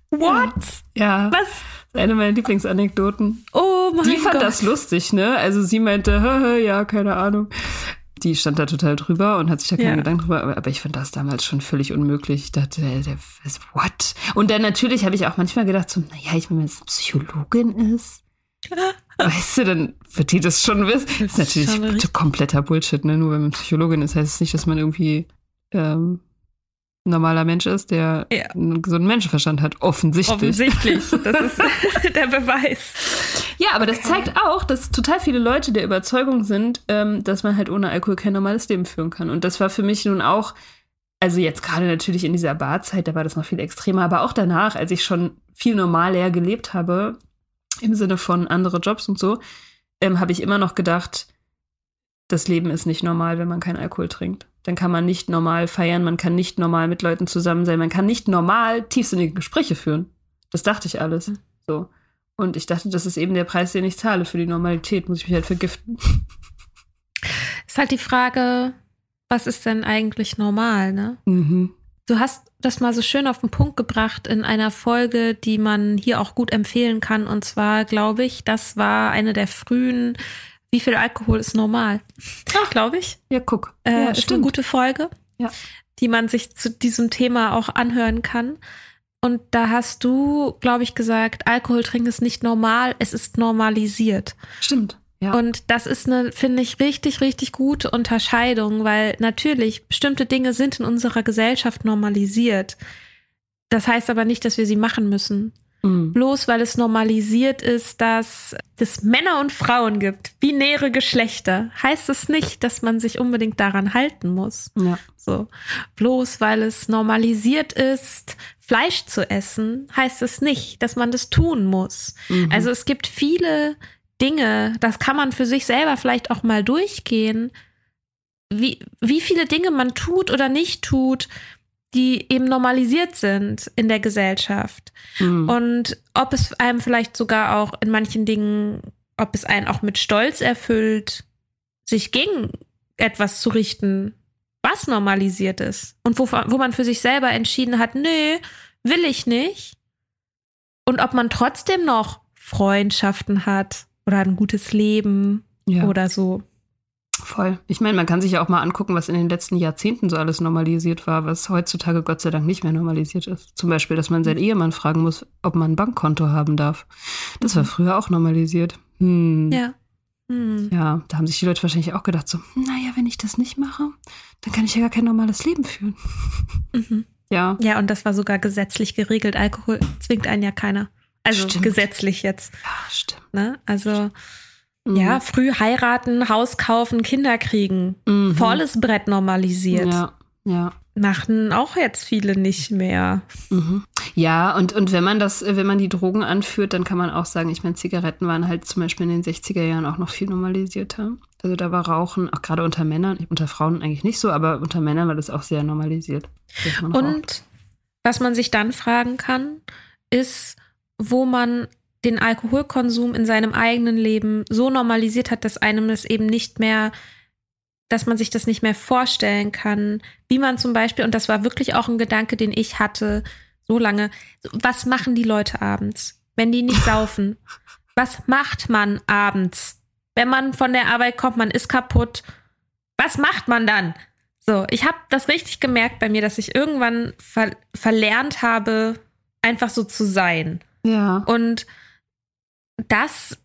What? Ja. Was? Das eine meiner Lieblingsanekdoten. Oh mein Die fand Gott. das lustig, ne? Also sie meinte, hä, hä, ja, keine Ahnung. Die stand da total drüber und hat sich da keine Ja. Gedanken drüber, aber, aber ich fand das damals schon völlig unmöglich. Ich dachte, what? Und dann natürlich habe ich auch manchmal gedacht, so, naja, ich meine, wenn es Psychologin ist, weißt du, dann wird die das schon wissen. Das ist natürlich kompletter Bullshit, ne? Nur wenn man Psychologin ist, heißt es nicht, dass man irgendwie ähm, normaler Mensch ist, der Ja. einen gesunden Menschenverstand hat. Offensichtlich. Offensichtlich. Das ist der Beweis. Ja, aber das zeigt auch, dass total viele Leute der Überzeugung sind, ähm, dass man halt ohne Alkohol kein normales Leben führen kann. Und das war für mich nun auch, also jetzt gerade natürlich in dieser Barzeit, da war das noch viel extremer, aber auch danach, als ich schon viel normaler gelebt habe, im Sinne von andere Jobs und so, ähm, habe ich immer noch gedacht, das Leben ist nicht normal, wenn man keinen Alkohol trinkt. Dann kann man nicht normal feiern, man kann nicht normal mit Leuten zusammen sein, man kann nicht normal tiefsinnige Gespräche führen. Das dachte ich alles. So. Und ich dachte, das ist eben der Preis, den ich zahle für die Normalität, muss ich mich halt vergiften. Ist halt die Frage, was ist denn eigentlich normal, ne? Mhm. Du hast das mal so schön auf den Punkt gebracht in einer Folge, die man hier auch gut empfehlen kann. Und zwar, glaube ich, das war eine der frühen Wie viel Alkohol ist normal? Glaube ich. Ja, guck. Äh, ja, ist eine gute Folge, Ja. die man sich zu diesem Thema auch anhören kann. Und da hast du, glaube ich, gesagt, Alkohol trinken ist nicht normal, es ist normalisiert. Stimmt. Ja. Und das ist eine, finde ich, richtig, richtig gute Unterscheidung, weil natürlich bestimmte Dinge sind in unserer Gesellschaft normalisiert. Das heißt aber nicht, dass wir sie machen müssen. Mhm. Bloß weil es normalisiert ist, dass es Männer und Frauen gibt, binäre Geschlechter, heißt es nicht, dass man sich unbedingt daran halten muss. ja. So. Bloß weil es normalisiert ist, Fleisch zu essen, heißt es nicht, dass man das tun muss. Mhm. Also es gibt viele Dinge, das kann man für sich selber vielleicht auch mal durchgehen, wie, wie viele Dinge man tut oder nicht tut, die eben normalisiert sind in der Gesellschaft. Mhm. Und ob es einem vielleicht sogar auch in manchen Dingen, ob es einen auch mit Stolz erfüllt, sich gegen etwas zu richten, was normalisiert ist. Und wo, wo man für sich selber entschieden hat, nö, will ich nicht. Und ob man trotzdem noch Freundschaften hat oder ein gutes Leben ja. oder so. Voll. Ich meine, man kann sich ja auch mal angucken, was in den letzten Jahrzehnten so alles normalisiert war, was heutzutage Gott sei Dank nicht mehr normalisiert ist. Zum Beispiel, dass man seinen Ehemann fragen muss, ob man ein Bankkonto haben darf. Das war früher auch normalisiert. Hm. Ja. Hm. Ja, da haben sich die Leute wahrscheinlich auch gedacht, so, naja, wenn ich das nicht mache, dann kann ich ja gar kein normales Leben führen. Mhm. Ja. Ja, und das war sogar gesetzlich geregelt. Alkohol zwingt einen ja keiner. Also Stimmt. gesetzlich jetzt. Ja, stimmt. Ne? Also Mhm. ja, früh heiraten, Haus kaufen, Kinder kriegen. Mhm. Volles Brett normalisiert. Ja, ja. Machen auch jetzt viele nicht mehr. Mhm. Ja, und, und wenn man das, wenn man die Drogen anführt, dann kann man auch sagen, ich meine, Zigaretten waren halt zum Beispiel in den 60er Jahren auch noch viel normalisierter. Also da war Rauchen, auch gerade unter Männern, unter Frauen eigentlich nicht so, aber unter Männern war das auch sehr normalisiert. man raucht. Und was man sich dann fragen kann, ist, wo man den Alkoholkonsum in seinem eigenen Leben so normalisiert hat, dass einem das eben nicht mehr, dass man sich das nicht mehr vorstellen kann, wie man zum Beispiel, und das war wirklich auch ein Gedanke, den ich hatte, so lange, was machen die Leute abends, wenn die nicht saufen? Was macht man abends? Wenn man von der Arbeit kommt, man ist kaputt. Was macht man dann? So, ich habe das richtig gemerkt bei mir, dass ich irgendwann ver verlernt habe, einfach so zu sein. ja. Und das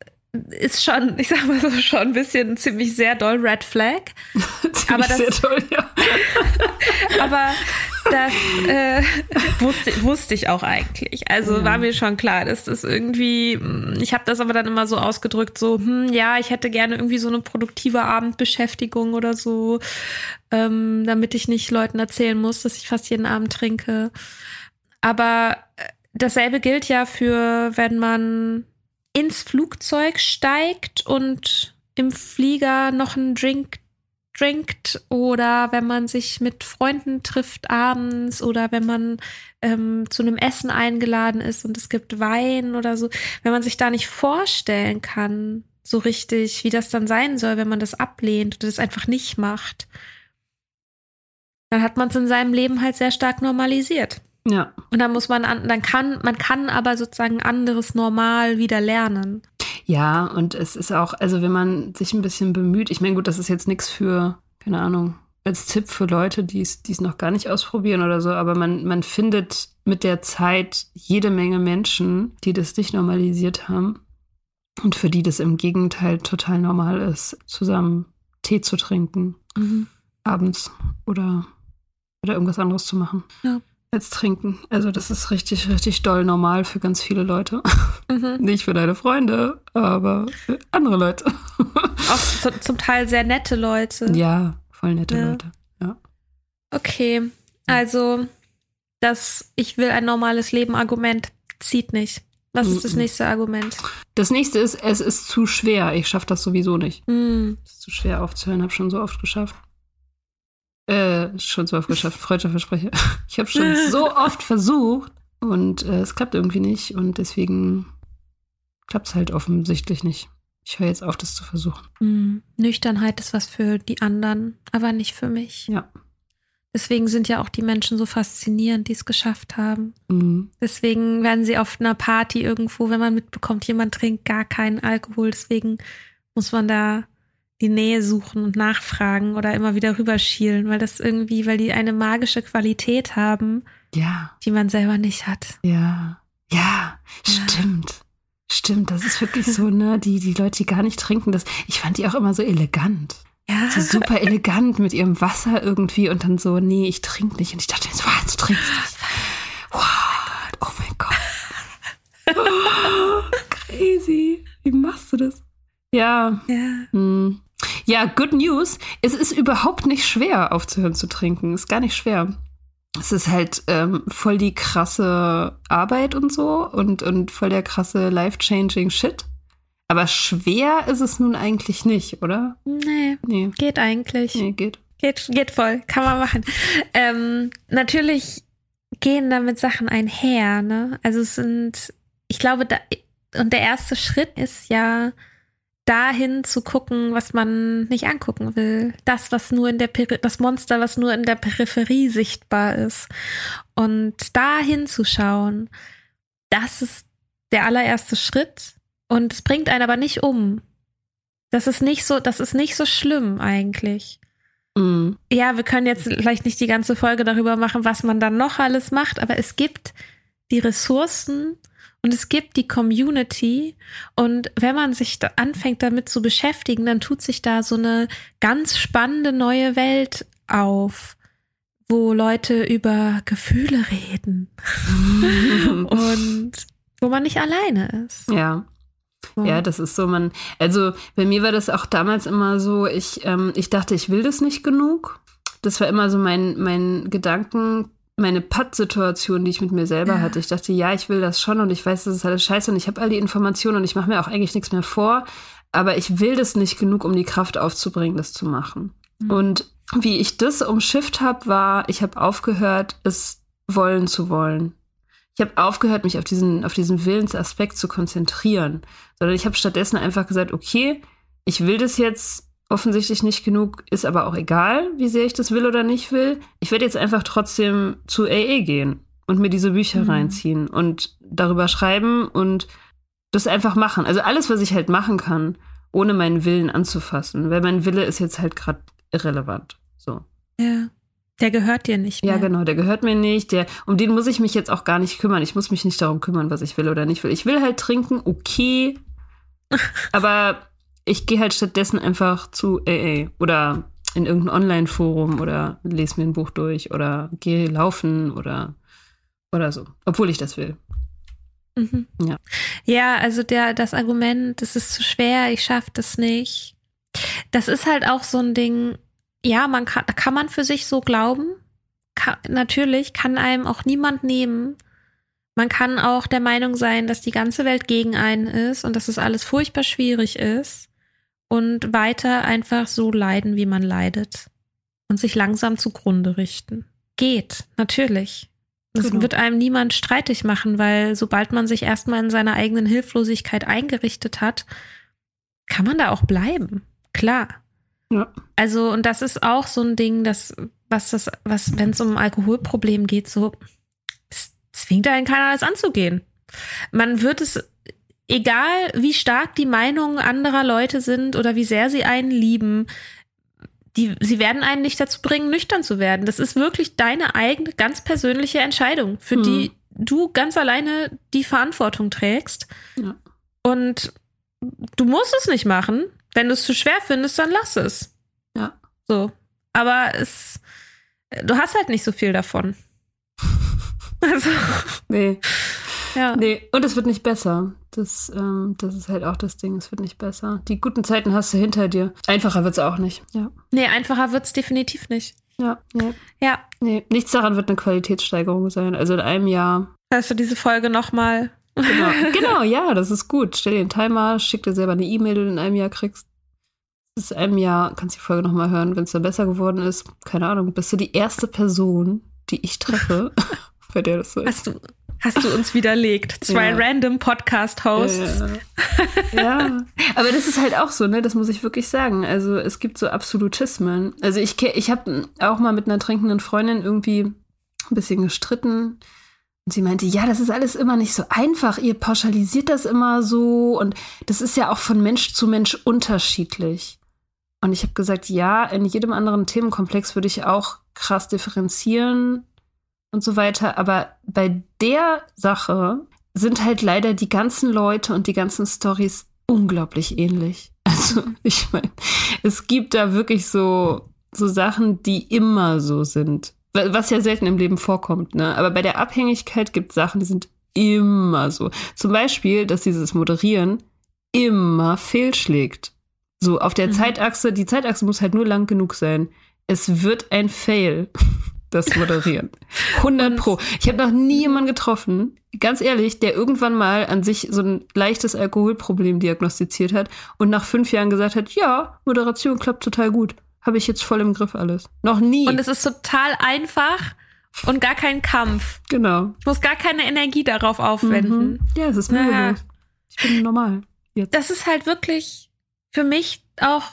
ist schon, ich sag mal so, schon ein bisschen ziemlich sehr doll Red Flag. aber das- sehr toll, ja. Aber das äh, wusste, wusste ich auch eigentlich. Also Ja. war mir schon klar, dass das irgendwie, mh, ich habe das aber dann immer so ausgedrückt, so, hm, ja, ich hätte gerne irgendwie so eine produktive Abendbeschäftigung oder so, ähm, damit ich nicht Leuten erzählen muss, dass ich fast jeden Abend trinke. Aber äh, dasselbe gilt ja für, wenn man ins Flugzeug steigt und im Flieger noch einen Drink trinkt oder wenn man sich mit Freunden trifft abends oder wenn man ähm, zu einem Essen eingeladen ist und es gibt Wein oder so, wenn man sich da nicht vorstellen kann, so richtig, wie das dann sein soll, wenn man das ablehnt oder das einfach nicht macht, dann hat man es in seinem Leben halt sehr stark normalisiert. Ja. Und dann muss man an, dann kann, man kann aber sozusagen anderes Normal wieder lernen. Ja, und es ist auch, also wenn man sich ein bisschen bemüht, ich meine, gut, das ist jetzt nichts für, keine Ahnung, als Tipp für Leute, die es die es noch gar nicht ausprobieren oder so, aber man, man findet mit der Zeit jede Menge Menschen, die das nicht normalisiert haben und für die das im Gegenteil total normal ist, zusammen Tee zu trinken, abends oder oder irgendwas anderes zu machen. Ja. Als trinken. Also das ist richtig, richtig doll normal für ganz viele Leute. Mhm. Nicht für deine Freunde, aber für andere Leute. Auch zu, zum Teil sehr nette Leute. ja, voll nette Ja. Leute. Ja. Okay, also das Ich will ein normales Leben Argument zieht nicht. Was ist das nächste Argument? Das nächste ist, es ist zu schwer. Ich schaffe das sowieso nicht. Hm. Es ist zu schwer aufzuhören, habe schon so oft geschafft. Äh, schon so oft geschafft, freudscher Versprecher. Ich habe schon so oft versucht und äh, es klappt irgendwie nicht und deswegen klappt es halt offensichtlich nicht. Ich höre jetzt auf, das zu versuchen. Hm. Nüchternheit ist was für die anderen, aber nicht für mich. Ja. Deswegen sind ja auch die Menschen so faszinierend, die es geschafft haben. Mhm. Deswegen werden sie auf einer Party irgendwo, wenn man mitbekommt, jemand trinkt gar keinen Alkohol. Deswegen muss man da die Nähe suchen und nachfragen oder immer wieder rüberschielen, weil das irgendwie, weil die eine magische Qualität haben, Ja, die man selber nicht hat. ja, ja, stimmt. Stimmt, das ist wirklich so, ne? Die, die Leute, die gar nicht trinken, das, ich fand die auch immer so elegant. Ja, So super elegant mit ihrem Wasser irgendwie und dann so, nee, ich trinke nicht. Und ich dachte mir so, was, du trinkst nicht. What? Oh mein Gott. Oh, crazy. Wie machst du das? Ja. ja. hm. Ja, good news. Es ist überhaupt nicht schwer, aufzuhören zu trinken. Ist gar nicht schwer. Es ist halt ähm, voll die krasse Arbeit und so und, und voll der krasse life-changing Shit. Aber schwer ist es nun eigentlich nicht, oder? Nee, Nee. geht eigentlich. Nee, geht. Geht, geht voll, kann man machen. Ähm, natürlich gehen damit Sachen einher, ne? Also es sind, ich glaube, da, und der erste Schritt ist ja dahin zu gucken, was man nicht angucken will. Das, was nur in der Peri das Monster, was nur in der Peripherie sichtbar ist. Und dahin zu schauen, das ist der allererste Schritt. Und es bringt einen aber nicht um. Das ist nicht so, das ist nicht so schlimm eigentlich. Mhm. Ja, wir können jetzt vielleicht nicht die ganze Folge darüber machen, was man dann noch alles macht, aber es gibt die Ressourcen und es gibt die Community. Und wenn man sich da anfängt damit zu beschäftigen, dann tut sich da so eine ganz spannende neue Welt auf, wo Leute über Gefühle reden und wo man nicht alleine ist. Ja. So. Ja, das ist so, man, also bei mir war das auch damals immer so, ich, ähm, ich dachte, ich will das nicht genug. Das war immer so mein, mein Gedanken, meine Patt-Situation, die ich mit mir selber hatte. Ich dachte, ja, ich will das schon und ich weiß, das ist alles scheiße und ich habe all die Informationen und ich mache mir auch eigentlich nichts mehr vor, aber ich will das nicht genug, um die Kraft aufzubringen, das zu machen. Mhm. Und wie ich das umschifft habe, war, ich habe aufgehört, es wollen zu wollen. Ich habe aufgehört, mich auf diesen, auf diesen Willensaspekt zu konzentrieren, sondern ich habe stattdessen einfach gesagt, okay, ich will das jetzt offensichtlich nicht genug, ist aber auch egal, wie sehr ich das will oder nicht will. Ich werde jetzt einfach trotzdem zu AA gehen und mir diese Bücher Mhm. reinziehen und darüber schreiben und das einfach machen. Also alles, was ich halt machen kann, ohne meinen Willen anzufassen, weil mein Wille ist jetzt halt gerade irrelevant. So. Ja. Der gehört dir nicht mehr. Ja, genau, der gehört mir nicht. Der, um den muss ich mich jetzt auch gar nicht kümmern. Ich muss mich nicht darum kümmern, was ich will oder nicht will. Ich will halt trinken, okay. aber ich gehe halt stattdessen einfach zu AA oder in irgendein Online-Forum oder lese mir ein Buch durch oder gehe laufen oder, oder so. Obwohl ich das will. Mhm. Ja. Ja, also der, das Argument, es ist zu schwer, ich schaffe das nicht. Das ist halt auch so ein Ding, ja, man kann, kann man für sich so glauben. Ka natürlich kann einem auch niemand nehmen. Man kann auch der Meinung sein, dass die ganze Welt gegen einen ist und dass es alles furchtbar schwierig ist und weiter einfach so leiden, wie man leidet und sich langsam zugrunde richten. Geht, natürlich. Das Genau. wird einem niemand streitig machen, weil sobald man sich erstmal in seiner eigenen Hilflosigkeit eingerichtet hat, kann man da auch bleiben. Klar. Ja. Also, und das ist auch so ein Ding, das, was das, was, wenn es um ein Alkoholproblem geht, so, es zwingt einen keiner, alles anzugehen. Man wird es, egal wie stark die Meinungen anderer Leute sind oder wie sehr sie einen lieben, die, sie werden einen nicht dazu bringen, nüchtern zu werden. Das ist wirklich deine eigene, ganz persönliche Entscheidung, für Hm. die du ganz alleine die Verantwortung trägst. Ja. Und du musst es nicht machen. Wenn du es zu schwer findest, dann lass es. Ja. So. Aber es, du hast halt nicht so viel davon. Also. Nee. Ja. Nee, und es wird nicht besser. Das, ähm, das ist halt auch das Ding. Es wird nicht besser. Die guten Zeiten hast du hinter dir. Einfacher wird es auch nicht. Ja. Nee, einfacher wird es definitiv nicht. Ja, nee. Ja. Nee, nichts daran wird eine Qualitätssteigerung sein. Also in einem Jahr. Hörst du diese Folge nochmal? Genau, genau, ja, das ist gut. Stell dir einen Timer, schick dir selber eine E-Mail, die du in einem Jahr kriegst. Ist einem Jahr, kannst die Folge nochmal hören, wenn es dann besser geworden ist. Keine Ahnung, bist du die erste Person, die ich treffe, bei der das so ist. Hast du, hast du uns widerlegt. Zwei ja. random Podcast-Hosts. Ja. ja. aber das ist halt auch so, ne? Das muss ich wirklich sagen. Also es gibt so Absolutismen. Also ich, ich habe auch mal mit einer trinkenden Freundin irgendwie ein bisschen gestritten. Und sie meinte, ja, das ist alles immer nicht so einfach. Ihr pauschalisiert das immer so. Und das ist ja auch von Mensch zu Mensch unterschiedlich. Und ich habe gesagt, ja, in jedem anderen Themenkomplex würde ich auch krass differenzieren und so weiter. Aber bei der Sache sind halt leider die ganzen Leute und die ganzen Stories unglaublich ähnlich. Also ich meine, es gibt da wirklich so, so Sachen, die immer so sind. Was ja selten im Leben vorkommt, ne? Aber bei der Abhängigkeit gibt es Sachen, die sind immer so. Zum Beispiel, dass dieses Moderieren immer fehlschlägt. So, auf der mhm. Zeitachse, die Zeitachse muss halt nur lang genug sein. Es wird ein Fail das Moderieren. 100 Pro. Ich habe noch nie jemanden getroffen, ganz ehrlich, der irgendwann mal an sich so ein leichtes Alkoholproblem diagnostiziert hat und nach fünf Jahren gesagt hat, ja, Moderation klappt total gut. Habe ich jetzt voll im Griff alles. Noch nie. Und es ist total einfach und gar kein Kampf. Genau. Ich muss gar keine Energie darauf aufwenden. Mhm. Ja, es ist mühelos. Ja. Ich bin normal. Jetzt. Das ist halt wirklich für mich auch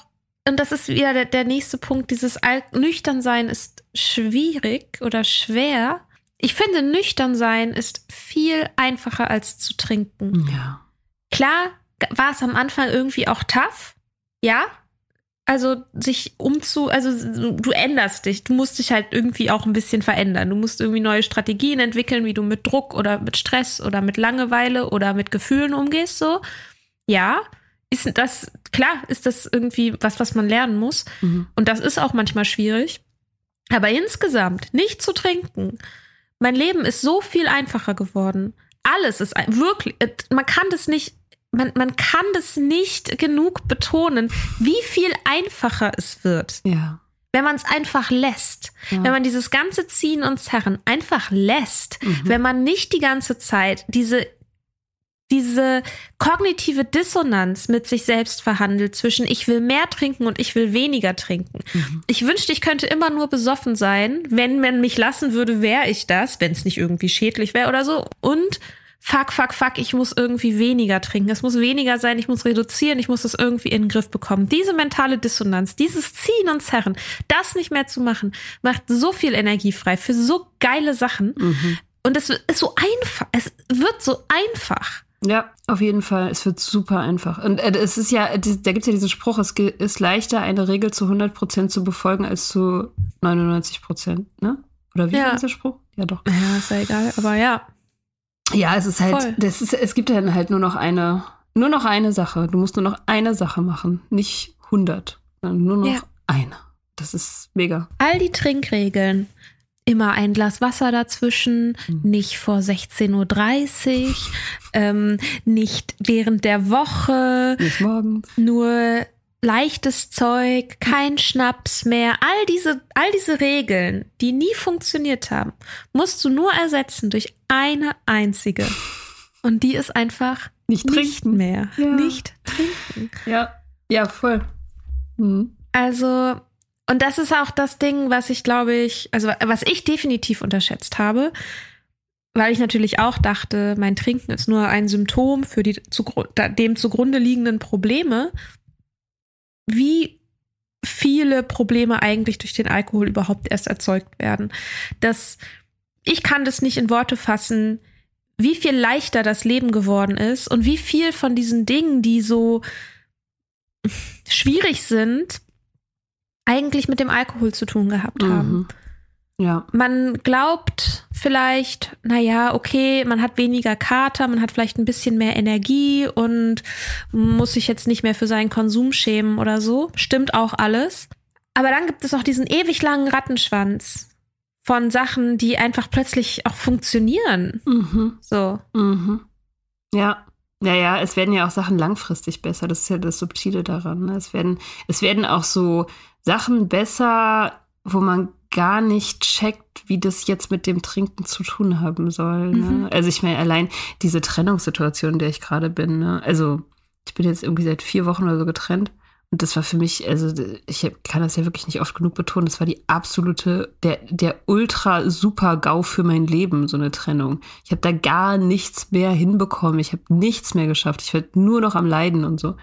und das ist wieder der, der nächste Punkt, dieses Al Nüchternsein ist schwierig oder schwer. Ich finde, Nüchternsein ist viel einfacher als zu trinken. Ja. Klar war es am Anfang irgendwie auch tough, ja. Also sich umzu, also du änderst dich, du musst dich halt irgendwie auch ein bisschen verändern. Du musst irgendwie neue Strategien entwickeln, wie du mit Druck oder mit Stress oder mit Langeweile oder mit Gefühlen umgehst, so. Ja ist das, klar, ist das irgendwie was, was man lernen muss. Mhm. Und das ist auch manchmal schwierig. Aber insgesamt nicht zu trinken. Mein Leben ist so viel einfacher geworden. Alles ist wirklich, äh, man kann das nicht, man, man kann das nicht genug betonen, wie viel einfacher es wird. Ja. Wenn man es einfach lässt, ja. wenn man dieses ganze Ziehen und Zerren einfach lässt, mhm. wenn man nicht die ganze Zeit diese diese kognitive Dissonanz mit sich selbst verhandelt zwischen ich will mehr trinken und ich will weniger trinken. Mhm. Ich wünschte, ich könnte immer nur besoffen sein. Wenn man mich lassen würde, wäre ich das, wenn es nicht irgendwie schädlich wäre oder so. Und fuck, fuck, fuck, ich muss irgendwie weniger trinken. Es muss weniger sein, ich muss reduzieren, ich muss das irgendwie in den Griff bekommen. Diese mentale Dissonanz, dieses Ziehen und Zerren, das nicht mehr zu machen, macht so viel Energie frei für so geile Sachen. Mhm. Und es ist so einfach. Es wird so einfach. Ja, auf jeden Fall. Es wird super einfach. Und äh, es ist ja, da gibt es ja diesen Spruch, es ist leichter, eine Regel zu 100% zu befolgen als zu 99%, ne? Oder wie ja. ist der Spruch? Ja, doch. Ja, ist ja egal, aber ja. Ja, es ist halt, das ist, es gibt dann halt nur noch eine, nur noch eine Sache. Du musst nur noch eine Sache machen, nicht 100, sondern nur noch ja. eine. Das ist mega. All die Trinkregeln immer ein Glas Wasser dazwischen, mhm. nicht vor 16.30 Uhr, ähm, nicht während der Woche, nicht morgens. nur leichtes Zeug, kein Schnaps mehr. All diese, all diese Regeln, die nie funktioniert haben, musst du nur ersetzen durch eine einzige. Und die ist einfach nicht, nicht mehr. Ja. Nicht trinken. Ja, ja, voll. Mhm. Also und das ist auch das Ding, was ich glaube ich, also was ich definitiv unterschätzt habe, weil ich natürlich auch dachte, mein Trinken ist nur ein Symptom für die dem zugrunde liegenden Probleme. Wie viele Probleme eigentlich durch den Alkohol überhaupt erst erzeugt werden. Das, ich kann das nicht in Worte fassen, wie viel leichter das Leben geworden ist und wie viel von diesen Dingen, die so schwierig sind, eigentlich mit dem Alkohol zu tun gehabt haben. Mhm. Ja. Man glaubt vielleicht, naja, okay, man hat weniger Kater, man hat vielleicht ein bisschen mehr Energie und muss sich jetzt nicht mehr für seinen Konsum schämen oder so. Stimmt auch alles. Aber dann gibt es noch diesen ewig langen Rattenschwanz von Sachen, die einfach plötzlich auch funktionieren. Mhm. So. Mhm. Ja. Ja, ja, es werden ja auch Sachen langfristig besser. Das ist ja das Subtile daran. Ne? Es, werden, es werden auch so Sachen besser, wo man gar nicht checkt, wie das jetzt mit dem Trinken zu tun haben soll. Ne? Mhm. Also ich meine, allein diese Trennungssituation, in der ich gerade bin, ne? also ich bin jetzt irgendwie seit vier Wochen oder so getrennt. Und das war für mich, also ich kann das ja wirklich nicht oft genug betonen, das war die absolute, der, der ultra super GAU für mein Leben, so eine Trennung. Ich habe da gar nichts mehr hinbekommen. Ich habe nichts mehr geschafft. Ich werde nur noch am Leiden und so.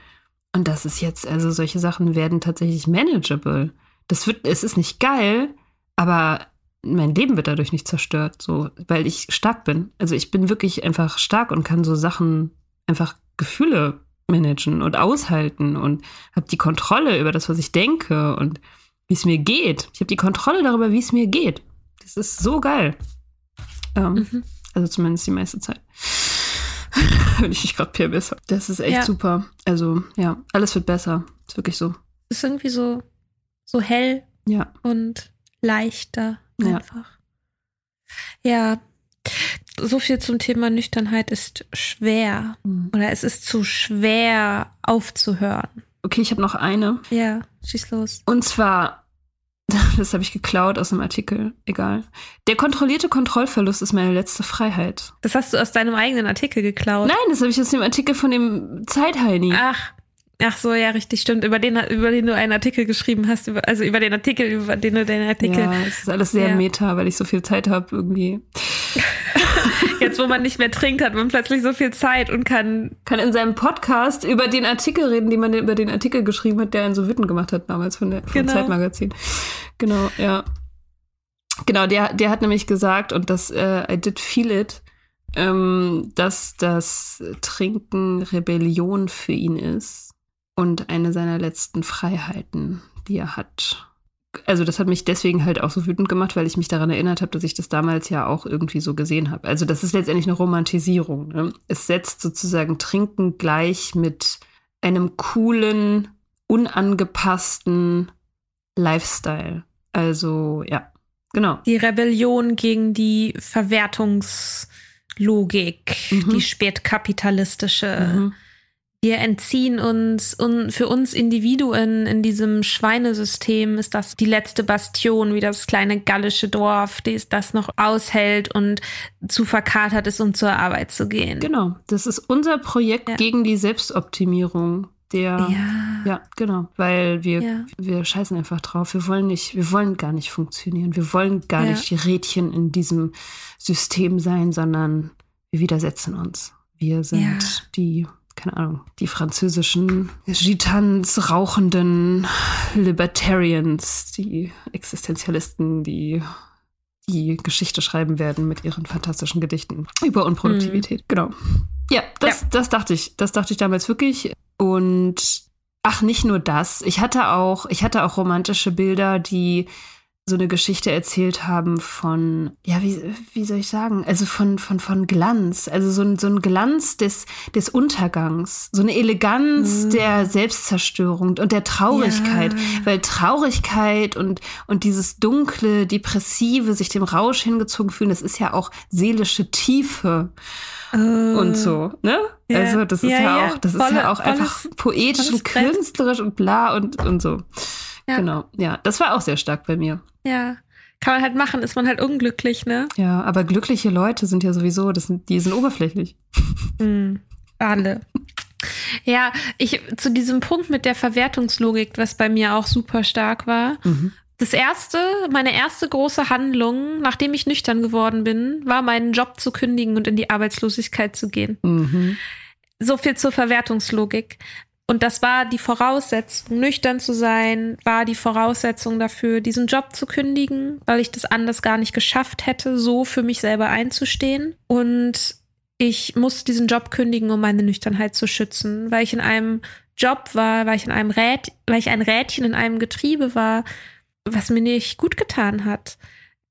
Und das ist jetzt, also solche Sachen werden tatsächlich manageable. Das wird, es ist nicht geil, aber mein Leben wird dadurch nicht zerstört, so, weil ich stark bin. Also ich bin wirklich einfach stark und kann so Sachen, einfach Gefühle managen und aushalten und habe die Kontrolle über das, was ich denke und wie es mir geht. Ich habe die Kontrolle darüber, wie es mir geht. Das ist so geil. Ähm, Mhm. Also zumindest die meiste Zeit. Wenn ich nicht gerade PMS habe. Das ist echt Ja. super. Also ja, alles wird besser. Ist wirklich so. Ist irgendwie so, so hell Ja. und leichter Ja. einfach. Ja. So viel zum Thema Nüchternheit ist schwer. Mhm. Oder es ist zu schwer aufzuhören. Okay, ich habe noch eine. Ja, schieß los. Und zwar, das habe ich geklaut aus einem Artikel, egal. Der kontrollierte Kontrollverlust ist meine letzte Freiheit. Das hast du aus deinem eigenen Artikel geklaut. Nein, das habe ich aus dem Artikel von dem Zeitheini. Ach. Ach so, ja, richtig, stimmt. Über den, über den du einen Artikel geschrieben hast, über, also über den Artikel, über den du den Artikel. Ja, es ist alles sehr Ja. meta, weil ich so viel Zeit habe irgendwie. Jetzt, wo man nicht mehr trinkt, hat man plötzlich so viel Zeit und kann. Kann in seinem Podcast über den Artikel reden, den man über den Artikel geschrieben hat, der einen so wütend gemacht hat damals von der, vom Genau. Zeitmagazin. Genau, ja. Genau, der, der hat nämlich gesagt, und das, äh, I did feel it, ähm, dass das Trinken Rebellion für ihn ist und eine seiner letzten Freiheiten, die er hat. Also das hat mich deswegen halt auch so wütend gemacht, weil ich mich daran erinnert habe, dass ich das damals ja auch irgendwie so gesehen habe. Also das ist letztendlich eine Romantisierung. Ne? Es setzt sozusagen Trinken gleich mit einem coolen, unangepassten Lifestyle. Also ja, genau. Die Rebellion gegen die Verwertungslogik, Mhm. die spätkapitalistische. Mhm. Wir entziehen uns und für uns Individuen in diesem Schweinesystem ist das die letzte Bastion, wie das kleine gallische Dorf, das das noch aushält und zu verkatert ist, um zur Arbeit zu gehen. Genau. Das ist unser Projekt Ja. gegen die Selbstoptimierung. Der Ja. Ja, genau, weil wir, Ja. wir scheißen einfach drauf. Wir wollen nicht, wir wollen gar nicht funktionieren. Wir wollen gar Ja. nicht die Rädchen in diesem System sein, sondern wir widersetzen uns. Wir sind die, keine Ahnung, die französischen Gitans, rauchenden Libertarians, die Existenzialisten, die die Geschichte schreiben werden mit ihren fantastischen Gedichten über Unproduktivität. Genau. Ja, das, das dachte ich. Das dachte ich damals wirklich. Und ach, nicht nur das. Ich hatte auch, ich hatte auch romantische Bilder, die so eine Geschichte erzählt haben von, ja, wie, wie soll ich sagen? Also von, von, von Glanz. Also so ein, so ein Glanz des, des Untergangs. So eine Eleganz Mhm. der Selbstzerstörung und der Traurigkeit. Ja. Weil Traurigkeit und, und dieses dunkle, depressive, sich dem Rausch hingezogen fühlen, das ist ja auch seelische Tiefe und so, ne? Ja. Also das ist Ja, ja, auch, das ist Volle- ja auch einfach poetisch und künstlerisch und bla und, und so. Ja. Genau. Ja, das war auch sehr stark bei mir. Ja. Kann man halt machen, ist man halt unglücklich, ne? Ja, aber glückliche Leute sind ja sowieso, das sind, die sind oberflächlich. Mhm. Alle. Ja, ich zu diesem Punkt mit der Verwertungslogik, was bei mir auch super stark war. Mhm. Das erste, meine erste große Handlung, nachdem ich nüchtern geworden bin, war meinen Job zu kündigen und in die Arbeitslosigkeit zu gehen. Mhm. So viel zur Verwertungslogik. Und das war die Voraussetzung, nüchtern zu sein, war die Voraussetzung dafür, diesen Job zu kündigen, weil ich das anders gar nicht geschafft hätte, so für mich selber einzustehen. Und ich musste diesen Job kündigen, um meine Nüchternheit zu schützen, weil ich in einem Job war, weil ich in einem Rät, weil ich ein Rädchen in einem Getriebe war, was mir nicht gut getan hat.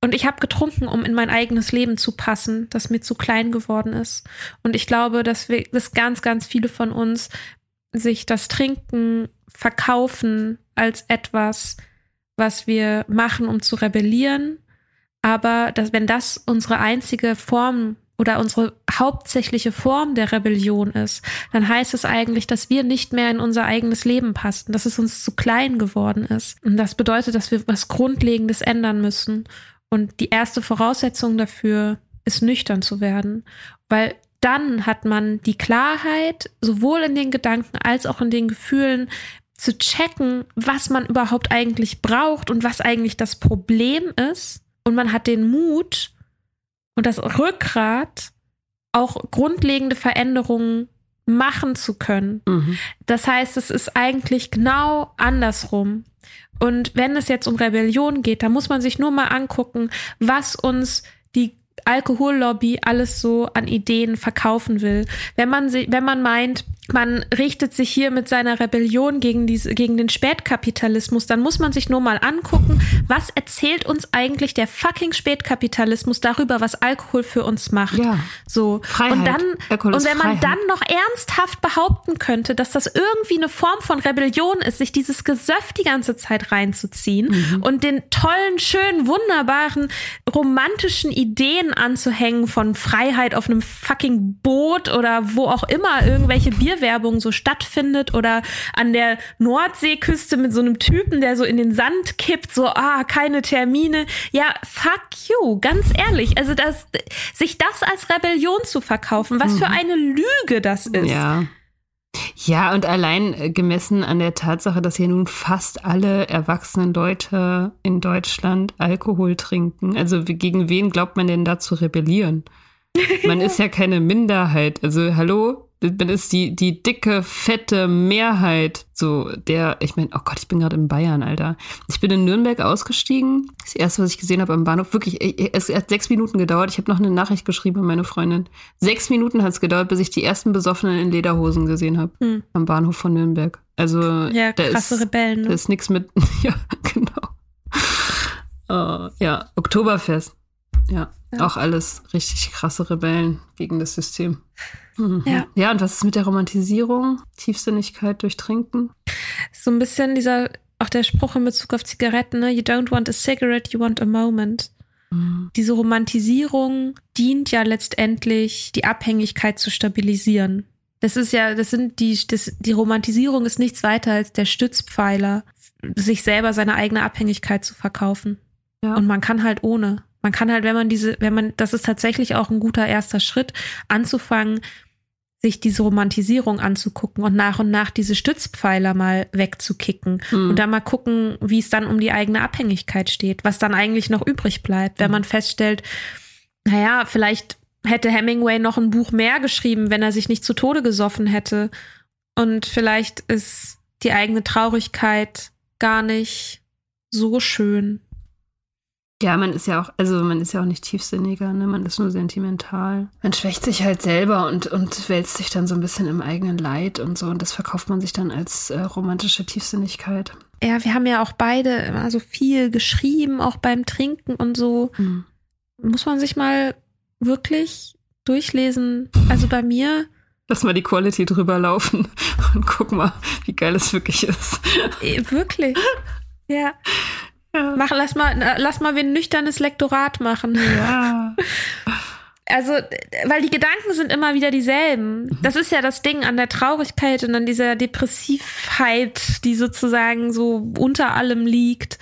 Und ich habe getrunken, um in mein eigenes Leben zu passen, das mir zu klein geworden ist. Und ich glaube, dass wir, dass ganz, ganz viele von uns sich das Trinken verkaufen als etwas, was wir machen, um zu rebellieren, Aber dass, wenn das unsere einzige Form oder unsere hauptsächliche Form der Rebellion ist, dann heißt es eigentlich, dass wir nicht mehr in unser eigenes Leben passen, dass es uns zu klein geworden ist. Und das bedeutet, dass wir was Grundlegendes ändern müssen. Und die erste Voraussetzung dafür ist nüchtern zu werden, weil dann hat man die Klarheit, sowohl in den Gedanken als auch in den Gefühlen, zu checken, was man überhaupt eigentlich braucht und was eigentlich das Problem ist. Und man hat den Mut und das Rückgrat, auch grundlegende Veränderungen machen zu können. Mhm. Das heißt, es ist eigentlich genau andersrum. Und wenn es jetzt um Rebellion geht, da muss man sich nur mal angucken, was uns Alkohollobby alles so an Ideen verkaufen will. Wenn man, wenn man meint, man richtet sich hier mit seiner Rebellion gegen, diese, gegen den Spätkapitalismus, dann muss man sich nur mal angucken, was erzählt uns eigentlich der fucking Spätkapitalismus darüber, was Alkohol für uns macht. Ja. So. Freiheit. Und dann, Alkohol und wenn man Freiheit. dann noch ernsthaft behaupten könnte, dass das irgendwie eine Form von Rebellion ist, sich dieses Gesöff die ganze Zeit reinzuziehen mhm. und den tollen, schönen, wunderbaren, romantischen Ideen anzuhängen von Freiheit auf einem fucking Boot oder wo auch immer irgendwelche Bier Bierwerbung so stattfindet oder an der Nordseeküste mit so einem Typen, der so in den Sand kippt, so, ah, keine Termine. Ja, fuck you, ganz ehrlich. Also das, sich das als Rebellion zu verkaufen, was mhm. für eine Lüge das ist. Ja. Ja, und allein äh, gemessen an der Tatsache, dass hier nun fast alle erwachsenen Leute in Deutschland Alkohol trinken. Also gegen wen glaubt man denn da zu rebellieren? Man ist ja keine Minderheit. Also hallo, dann ist die, die dicke, fette Mehrheit so der, ich meine, oh Gott, ich bin gerade in Bayern, Alter. Ich bin in Nürnberg ausgestiegen. Das erste, was ich gesehen habe am Bahnhof, wirklich, es hat sechs Minuten gedauert. Ich habe noch eine Nachricht geschrieben an meine Freundin. Sechs Minuten hat es gedauert, bis ich die ersten Besoffenen in Lederhosen gesehen habe hm. am Bahnhof von Nürnberg. Also ja, krasse ist, Rebellen. Ne? Da ist nichts mit, ja, genau. Uh, ja, Oktoberfest. Ja, ja, auch alles richtig krasse Rebellen gegen das System. Mhm. Ja. ja, und was ist mit der Romantisierung? Tiefsinnigkeit durch Trinken? So ein bisschen dieser, auch der Spruch in Bezug auf Zigaretten, ne? You don't want a cigarette, you want a moment. Mhm. Diese Romantisierung dient ja letztendlich, die Abhängigkeit zu stabilisieren. Das ist ja, das sind die, das, die Romantisierung ist nichts weiter als der Stützpfeiler, sich selber seine eigene Abhängigkeit zu verkaufen. Ja. Und man kann halt ohne. Man kann halt, wenn man diese, wenn man, das ist tatsächlich auch ein guter erster Schritt, anzufangen, sich diese Romantisierung anzugucken und nach und nach diese Stützpfeiler mal wegzukicken mhm. und dann mal gucken, wie es dann um die eigene Abhängigkeit steht, was dann eigentlich noch übrig bleibt, wenn man feststellt, naja, vielleicht hätte Hemingway noch ein Buch mehr geschrieben, wenn er sich nicht zu Tode gesoffen hätte. Und vielleicht ist die eigene Traurigkeit gar nicht so schön. Ja, man ist ja auch, also man ist ja auch nicht tiefsinniger, ne? Man ist nur sentimental. Man schwächt sich halt selber und, und wälzt sich dann so ein bisschen im eigenen Leid und so. Und das verkauft man sich dann als äh, romantische Tiefsinnigkeit. Ja, wir haben ja auch beide immer so viel geschrieben, auch beim Trinken und so. Mhm. Muss man sich mal wirklich durchlesen. Also bei mir. Lass mal die Quality drüber laufen und guck mal, wie geil es wirklich ist. Äh, wirklich. Ja. Ja. Mach, lass mal, lass mal ein nüchternes Lektorat machen. Ja. Also, weil die Gedanken sind immer wieder dieselben. Mhm. Das ist ja das Ding an der Traurigkeit und an dieser Depressivheit, die sozusagen so unter allem liegt.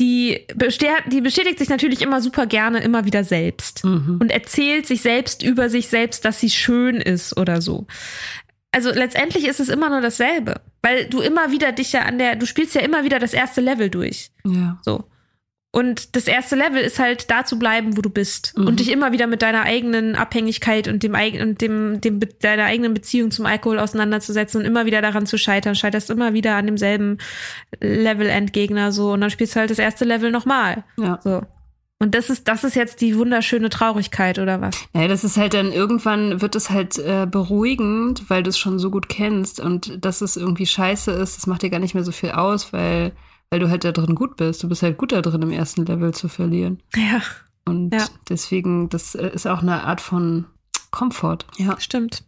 Die, die bestätigt sich natürlich immer super gerne immer wieder selbst mhm. und erzählt sich selbst über sich selbst, dass sie schön ist oder so also letztendlich ist es immer nur dasselbe, weil du immer wieder dich ja an der, du spielst ja immer wieder das erste Level durch. Ja. So. Und das erste Level ist halt da zu bleiben, wo du bist mhm. und dich immer wieder mit deiner eigenen Abhängigkeit und dem und dem, dem deiner eigenen Beziehung zum Alkohol auseinanderzusetzen und immer wieder daran zu scheitern. Scheiterst immer wieder an demselben Level-Endgegner so und dann spielst du halt das erste Level nochmal. Ja. So. Und das ist, das ist jetzt die wunderschöne Traurigkeit, oder was? Ja, das ist halt dann irgendwann wird es halt äh, beruhigend, weil du es schon so gut kennst und dass es irgendwie scheiße ist, das macht dir gar nicht mehr so viel aus, weil, weil du halt da drin gut bist. Du bist halt gut da drin, im ersten Level zu verlieren. Ja. Und ja. deswegen, das äh, ist auch eine Art von Komfort. Ja. Stimmt.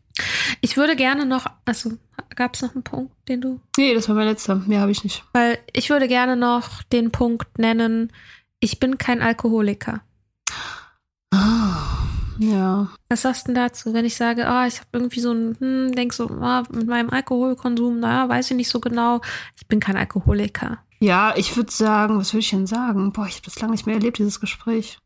Ich würde gerne noch, also gab es noch einen Punkt, den du. Nee, das war mein letzter. Mehr habe ich nicht. Weil ich würde gerne noch den Punkt nennen, ich bin kein Alkoholiker. Ja. Was sagst du denn dazu, wenn ich sage, ah, ich habe irgendwie so ein, hm, denk so, ah, mit meinem Alkoholkonsum, naja, weiß ich nicht so genau. Ich bin kein Alkoholiker. Ja, ich würde sagen, was würde ich denn sagen? Boah, ich habe das lange nicht mehr erlebt, dieses Gespräch.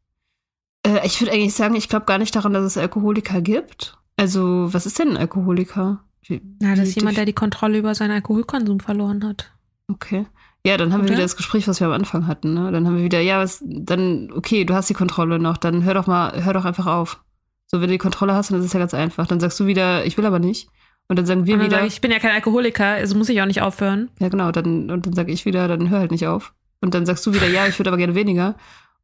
Äh, ich würde eigentlich sagen, ich glaube gar nicht daran, dass es Alkoholiker gibt. Also, was ist denn ein Alkoholiker? Wie, Na, das ist jemand, der die Kontrolle über seinen Alkoholkonsum verloren hat. Okay. Ja, dann haben wir Oder? wieder das Gespräch, was wir am Anfang hatten. Ne? Dann haben wir wieder, ja, was, dann, okay, du hast die Kontrolle noch, dann hör doch mal, hör doch einfach auf. So, wenn du die Kontrolle hast, dann ist es ja ganz einfach. Dann sagst du wieder, ich will aber nicht. Und dann sagen wir dann wieder, sage ich, ich bin ja kein Alkoholiker, also muss ich auch nicht aufhören. ja genau, dann, und dann sage ich wieder, dann hör halt nicht auf. Und dann sagst du wieder, ja, ich würde aber gerne weniger.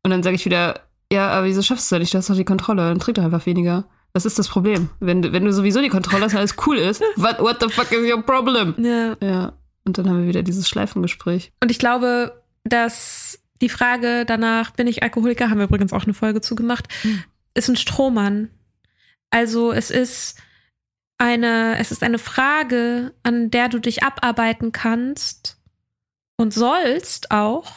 Und dann sage ich wieder, ja, aber wieso schaffst du das nicht? Du hast doch die Kontrolle, dann trink doch einfach weniger. Das ist das Problem. Wenn, du- wenn du sowieso die Kontrolle hast und alles cool ist, what, what the fuck is your problem? Ja. Ja. Und dann haben wir wieder dieses Schleifengespräch. Und ich glaube, dass die Frage danach, bin ich Alkoholiker, haben wir übrigens auch eine Folge zugemacht, Hm. ist ein Strohmann. Also es ist eine, es ist eine Frage, an der du dich abarbeiten kannst und sollst auch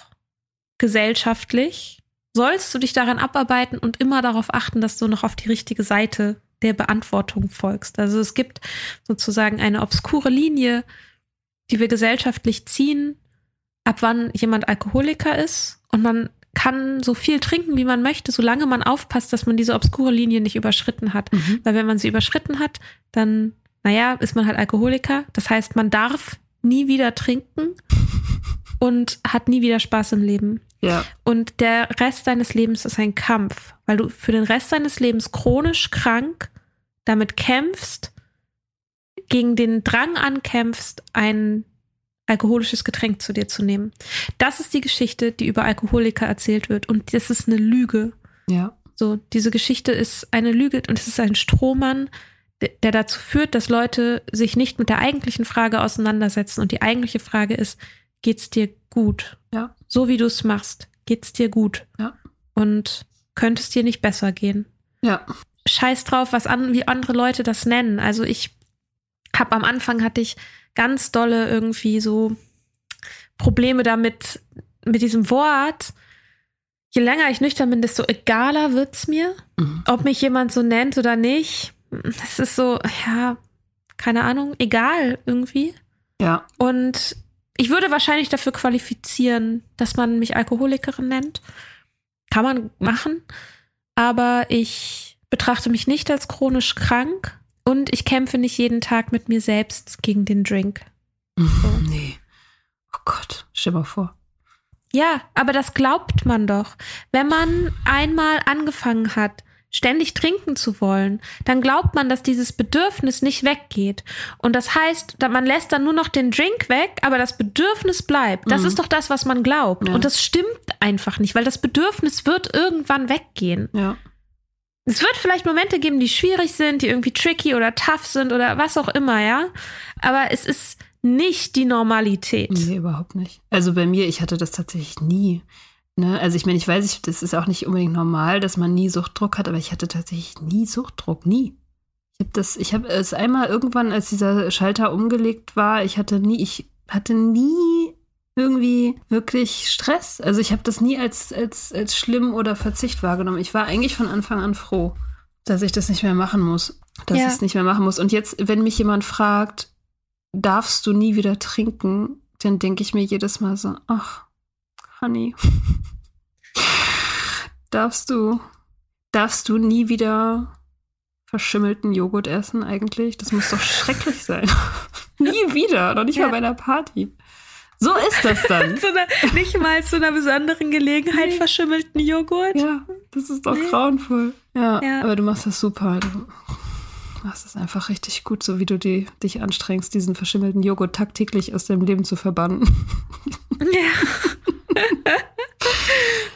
gesellschaftlich, sollst du dich daran abarbeiten und immer darauf achten, dass du noch auf die richtige Seite der Beantwortung folgst. Also es gibt sozusagen eine obskure Linie, die wir gesellschaftlich ziehen, ab wann jemand Alkoholiker ist. Und man kann so viel trinken, wie man möchte, solange man aufpasst, dass man diese obskure Linie nicht überschritten hat. Mhm. Weil wenn man sie überschritten hat, dann, naja, ist man halt Alkoholiker. Das heißt, man darf nie wieder trinken und hat nie wieder Spaß im Leben. Ja. Und der Rest deines Lebens ist ein Kampf, weil du für den Rest deines Lebens chronisch krank damit kämpfst, gegen den Drang ankämpfst, ein alkoholisches Getränk zu dir zu nehmen. Das ist die Geschichte, die über Alkoholiker erzählt wird. Und das ist eine Lüge. Ja. So, diese Geschichte ist eine Lüge und es ist ein Strohmann, der, dazu führt, dass Leute sich nicht mit der eigentlichen Frage auseinandersetzen. Und die eigentliche Frage ist, geht's dir gut? Ja. So wie du es machst, geht's dir gut? Ja. Und könnte es dir nicht besser gehen? Ja. Scheiß drauf, was an, wie andere Leute das nennen. Also ich habe am Anfang hatte ich ganz dolle irgendwie so Probleme damit mit diesem Wort. Je länger ich nüchtern bin, desto egaler wird's mir, Mhm. ob mich jemand so nennt oder nicht. Das ist so, ja, keine Ahnung, egal irgendwie. Ja. Und ich würde wahrscheinlich dafür qualifizieren, dass man mich Alkoholikerin nennt. Kann man machen. Aber ich betrachte mich nicht als chronisch krank und ich kämpfe nicht jeden Tag mit mir selbst gegen den Drink. Mhm. Nee. Oh Gott, stell mal vor. Ja, aber das glaubt man doch. Wenn man einmal angefangen hat, ständig trinken zu wollen, dann glaubt man, dass dieses Bedürfnis nicht weggeht. Und das heißt, man lässt dann nur noch den Drink weg, aber das Bedürfnis bleibt. Das Mhm. ist doch das, was man glaubt. Ja. Und das stimmt einfach nicht, weil das Bedürfnis wird irgendwann weggehen. Ja. Es wird vielleicht Momente geben, die schwierig sind, die irgendwie tricky oder tough sind oder was auch immer, ja. Aber es ist nicht die Normalität. Nee, überhaupt nicht. Also bei mir, ich hatte das tatsächlich nie. Ne? Also ich meine, ich weiß, ich, das ist auch nicht unbedingt normal, dass man nie Suchtdruck hat, aber ich hatte tatsächlich nie Suchtdruck, nie. Ich habe das, ich habe es einmal irgendwann, als dieser Schalter umgelegt war, ich hatte nie, ich hatte nie irgendwie wirklich Stress. Also ich habe das nie als, als, als schlimm oder Verzicht wahrgenommen. Ich war eigentlich von Anfang an froh, dass ich das nicht mehr machen muss. Dass Ja. ich es nicht mehr machen muss. Und jetzt, wenn mich jemand fragt, darfst du nie wieder trinken, dann denke ich mir jedes Mal so, ach, Honey, darfst du, darfst du nie wieder verschimmelten Joghurt essen eigentlich? Das muss doch schrecklich sein. nie wieder, noch nicht Ja. mal bei einer Party. So ist das dann. einer, nicht mal zu einer besonderen Gelegenheit Nee. verschimmelten Joghurt. ja, das ist doch Nee. grauenvoll. Ja, Ja. aber du machst das super. Du machst es einfach richtig gut, so wie du die, dich anstrengst, diesen verschimmelten Joghurt tagtäglich aus deinem Leben zu verbannen. Ja.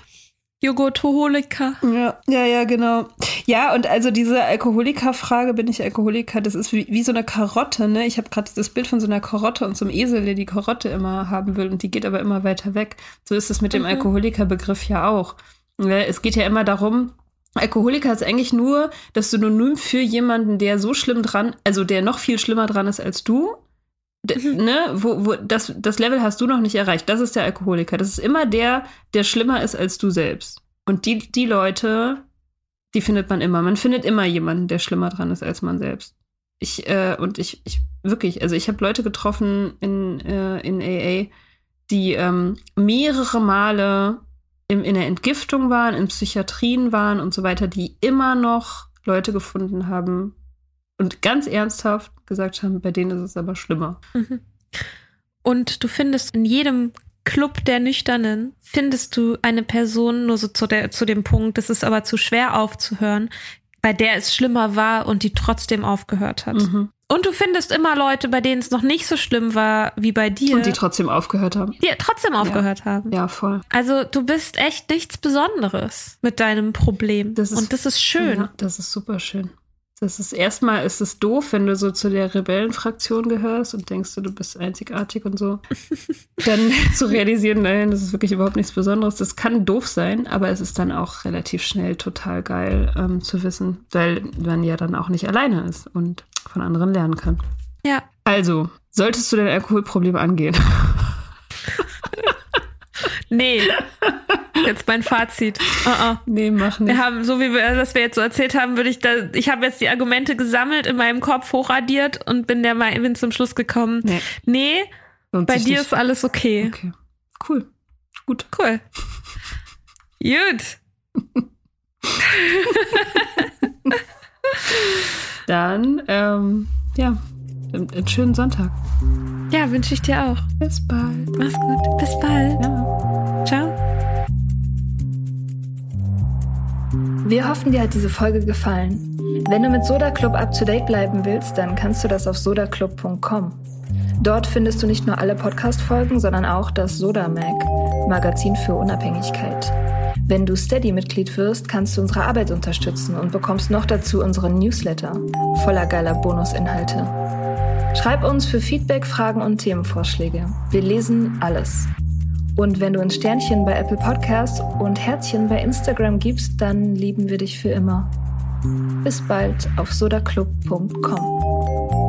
Joghurtoholiker. Ja, ja, ja, genau. Ja, und also diese Alkoholikerfrage, bin ich Alkoholiker, das ist wie, wie so eine Karotte, ne? Ich habe gerade dieses Bild von so einer Karotte und so einem Esel, der die Karotte immer haben will und die geht aber immer weiter weg. So ist es mit dem Mhm. Alkoholikerbegriff ja auch. Ja, Es geht ja immer darum, Alkoholiker ist eigentlich nur das Synonym für jemanden, der so schlimm dran, also der noch viel schlimmer dran ist als du. D ne, wo, wo, das, das Level hast du noch nicht erreicht. Das ist der Alkoholiker. Das ist immer der, der schlimmer ist als du selbst. Und die, die Leute, Die findet man immer. Man findet immer jemanden, der schlimmer dran ist als man selbst. Ich, äh, und ich, ich, wirklich, also ich habe Leute getroffen in, äh, in AA, die ähm, mehrere Male im, in der Entgiftung waren, in Psychiatrien waren und so weiter, die immer noch Leute gefunden haben und ganz ernsthaft gesagt haben, bei denen ist es aber schlimmer. Mhm. Und du findest in jedem Club der Nüchternen, findest du eine Person, nur so zu, der, zu dem Punkt, das ist aber zu schwer aufzuhören, bei der es schlimmer war und die trotzdem aufgehört hat. Mhm. Und du findest immer Leute, bei denen es noch nicht so schlimm war wie bei dir. Und die trotzdem aufgehört haben. Die trotzdem aufgehört ja. haben. Ja, voll. Also du bist echt nichts Besonderes mit deinem Problem. Das ist, Und das ist schön. Ja, das ist super schön. Das ist erstmal ist es doof, wenn du so zu der Rebellenfraktion gehörst und denkst du, du bist einzigartig und so. dann zu realisieren, nein, das ist wirklich überhaupt nichts Besonderes. Das kann doof sein, aber es ist dann auch relativ schnell total geil ähm, zu wissen, weil man ja dann auch nicht alleine ist und von anderen lernen kann. Ja. Also, solltest du dein Alkoholproblem angehen? nee. Jetzt mein Fazit. Uh -uh. Nee, mach nicht. Wir haben, so wie wir das wir jetzt so erzählt haben, würde ich da, ich habe jetzt die Argumente gesammelt, in meinem Kopf hochradiert und bin der bin zum Schluss gekommen. Nee, nee bei dir nicht. ist alles okay. Okay. Cool. Gut. Cool. Gut. Dann, ähm, ja, einen schönen Sonntag. Ja, wünsche ich dir auch. Bis bald. Mach's gut. Bis bald. Ja. Ciao. Wir hoffen, dir hat diese Folge gefallen. Wenn du mit Soda Club up to date bleiben willst, dann kannst du das auf sodaclub.com. Dort findest du nicht nur alle Podcast-Folgen, sondern auch das Soda Mag, Magazin für Unabhängigkeit. Wenn du Steady-Mitglied wirst, kannst du unsere Arbeit unterstützen und bekommst noch dazu unseren Newsletter voller geiler Bonusinhalte. Schreib uns für Feedback, Fragen und Themenvorschläge. Wir lesen alles. Und wenn du ein Sternchen bei Apple Podcasts und Herzchen bei Instagram gibst, dann lieben wir dich für immer. Bis bald auf sodaclub.com.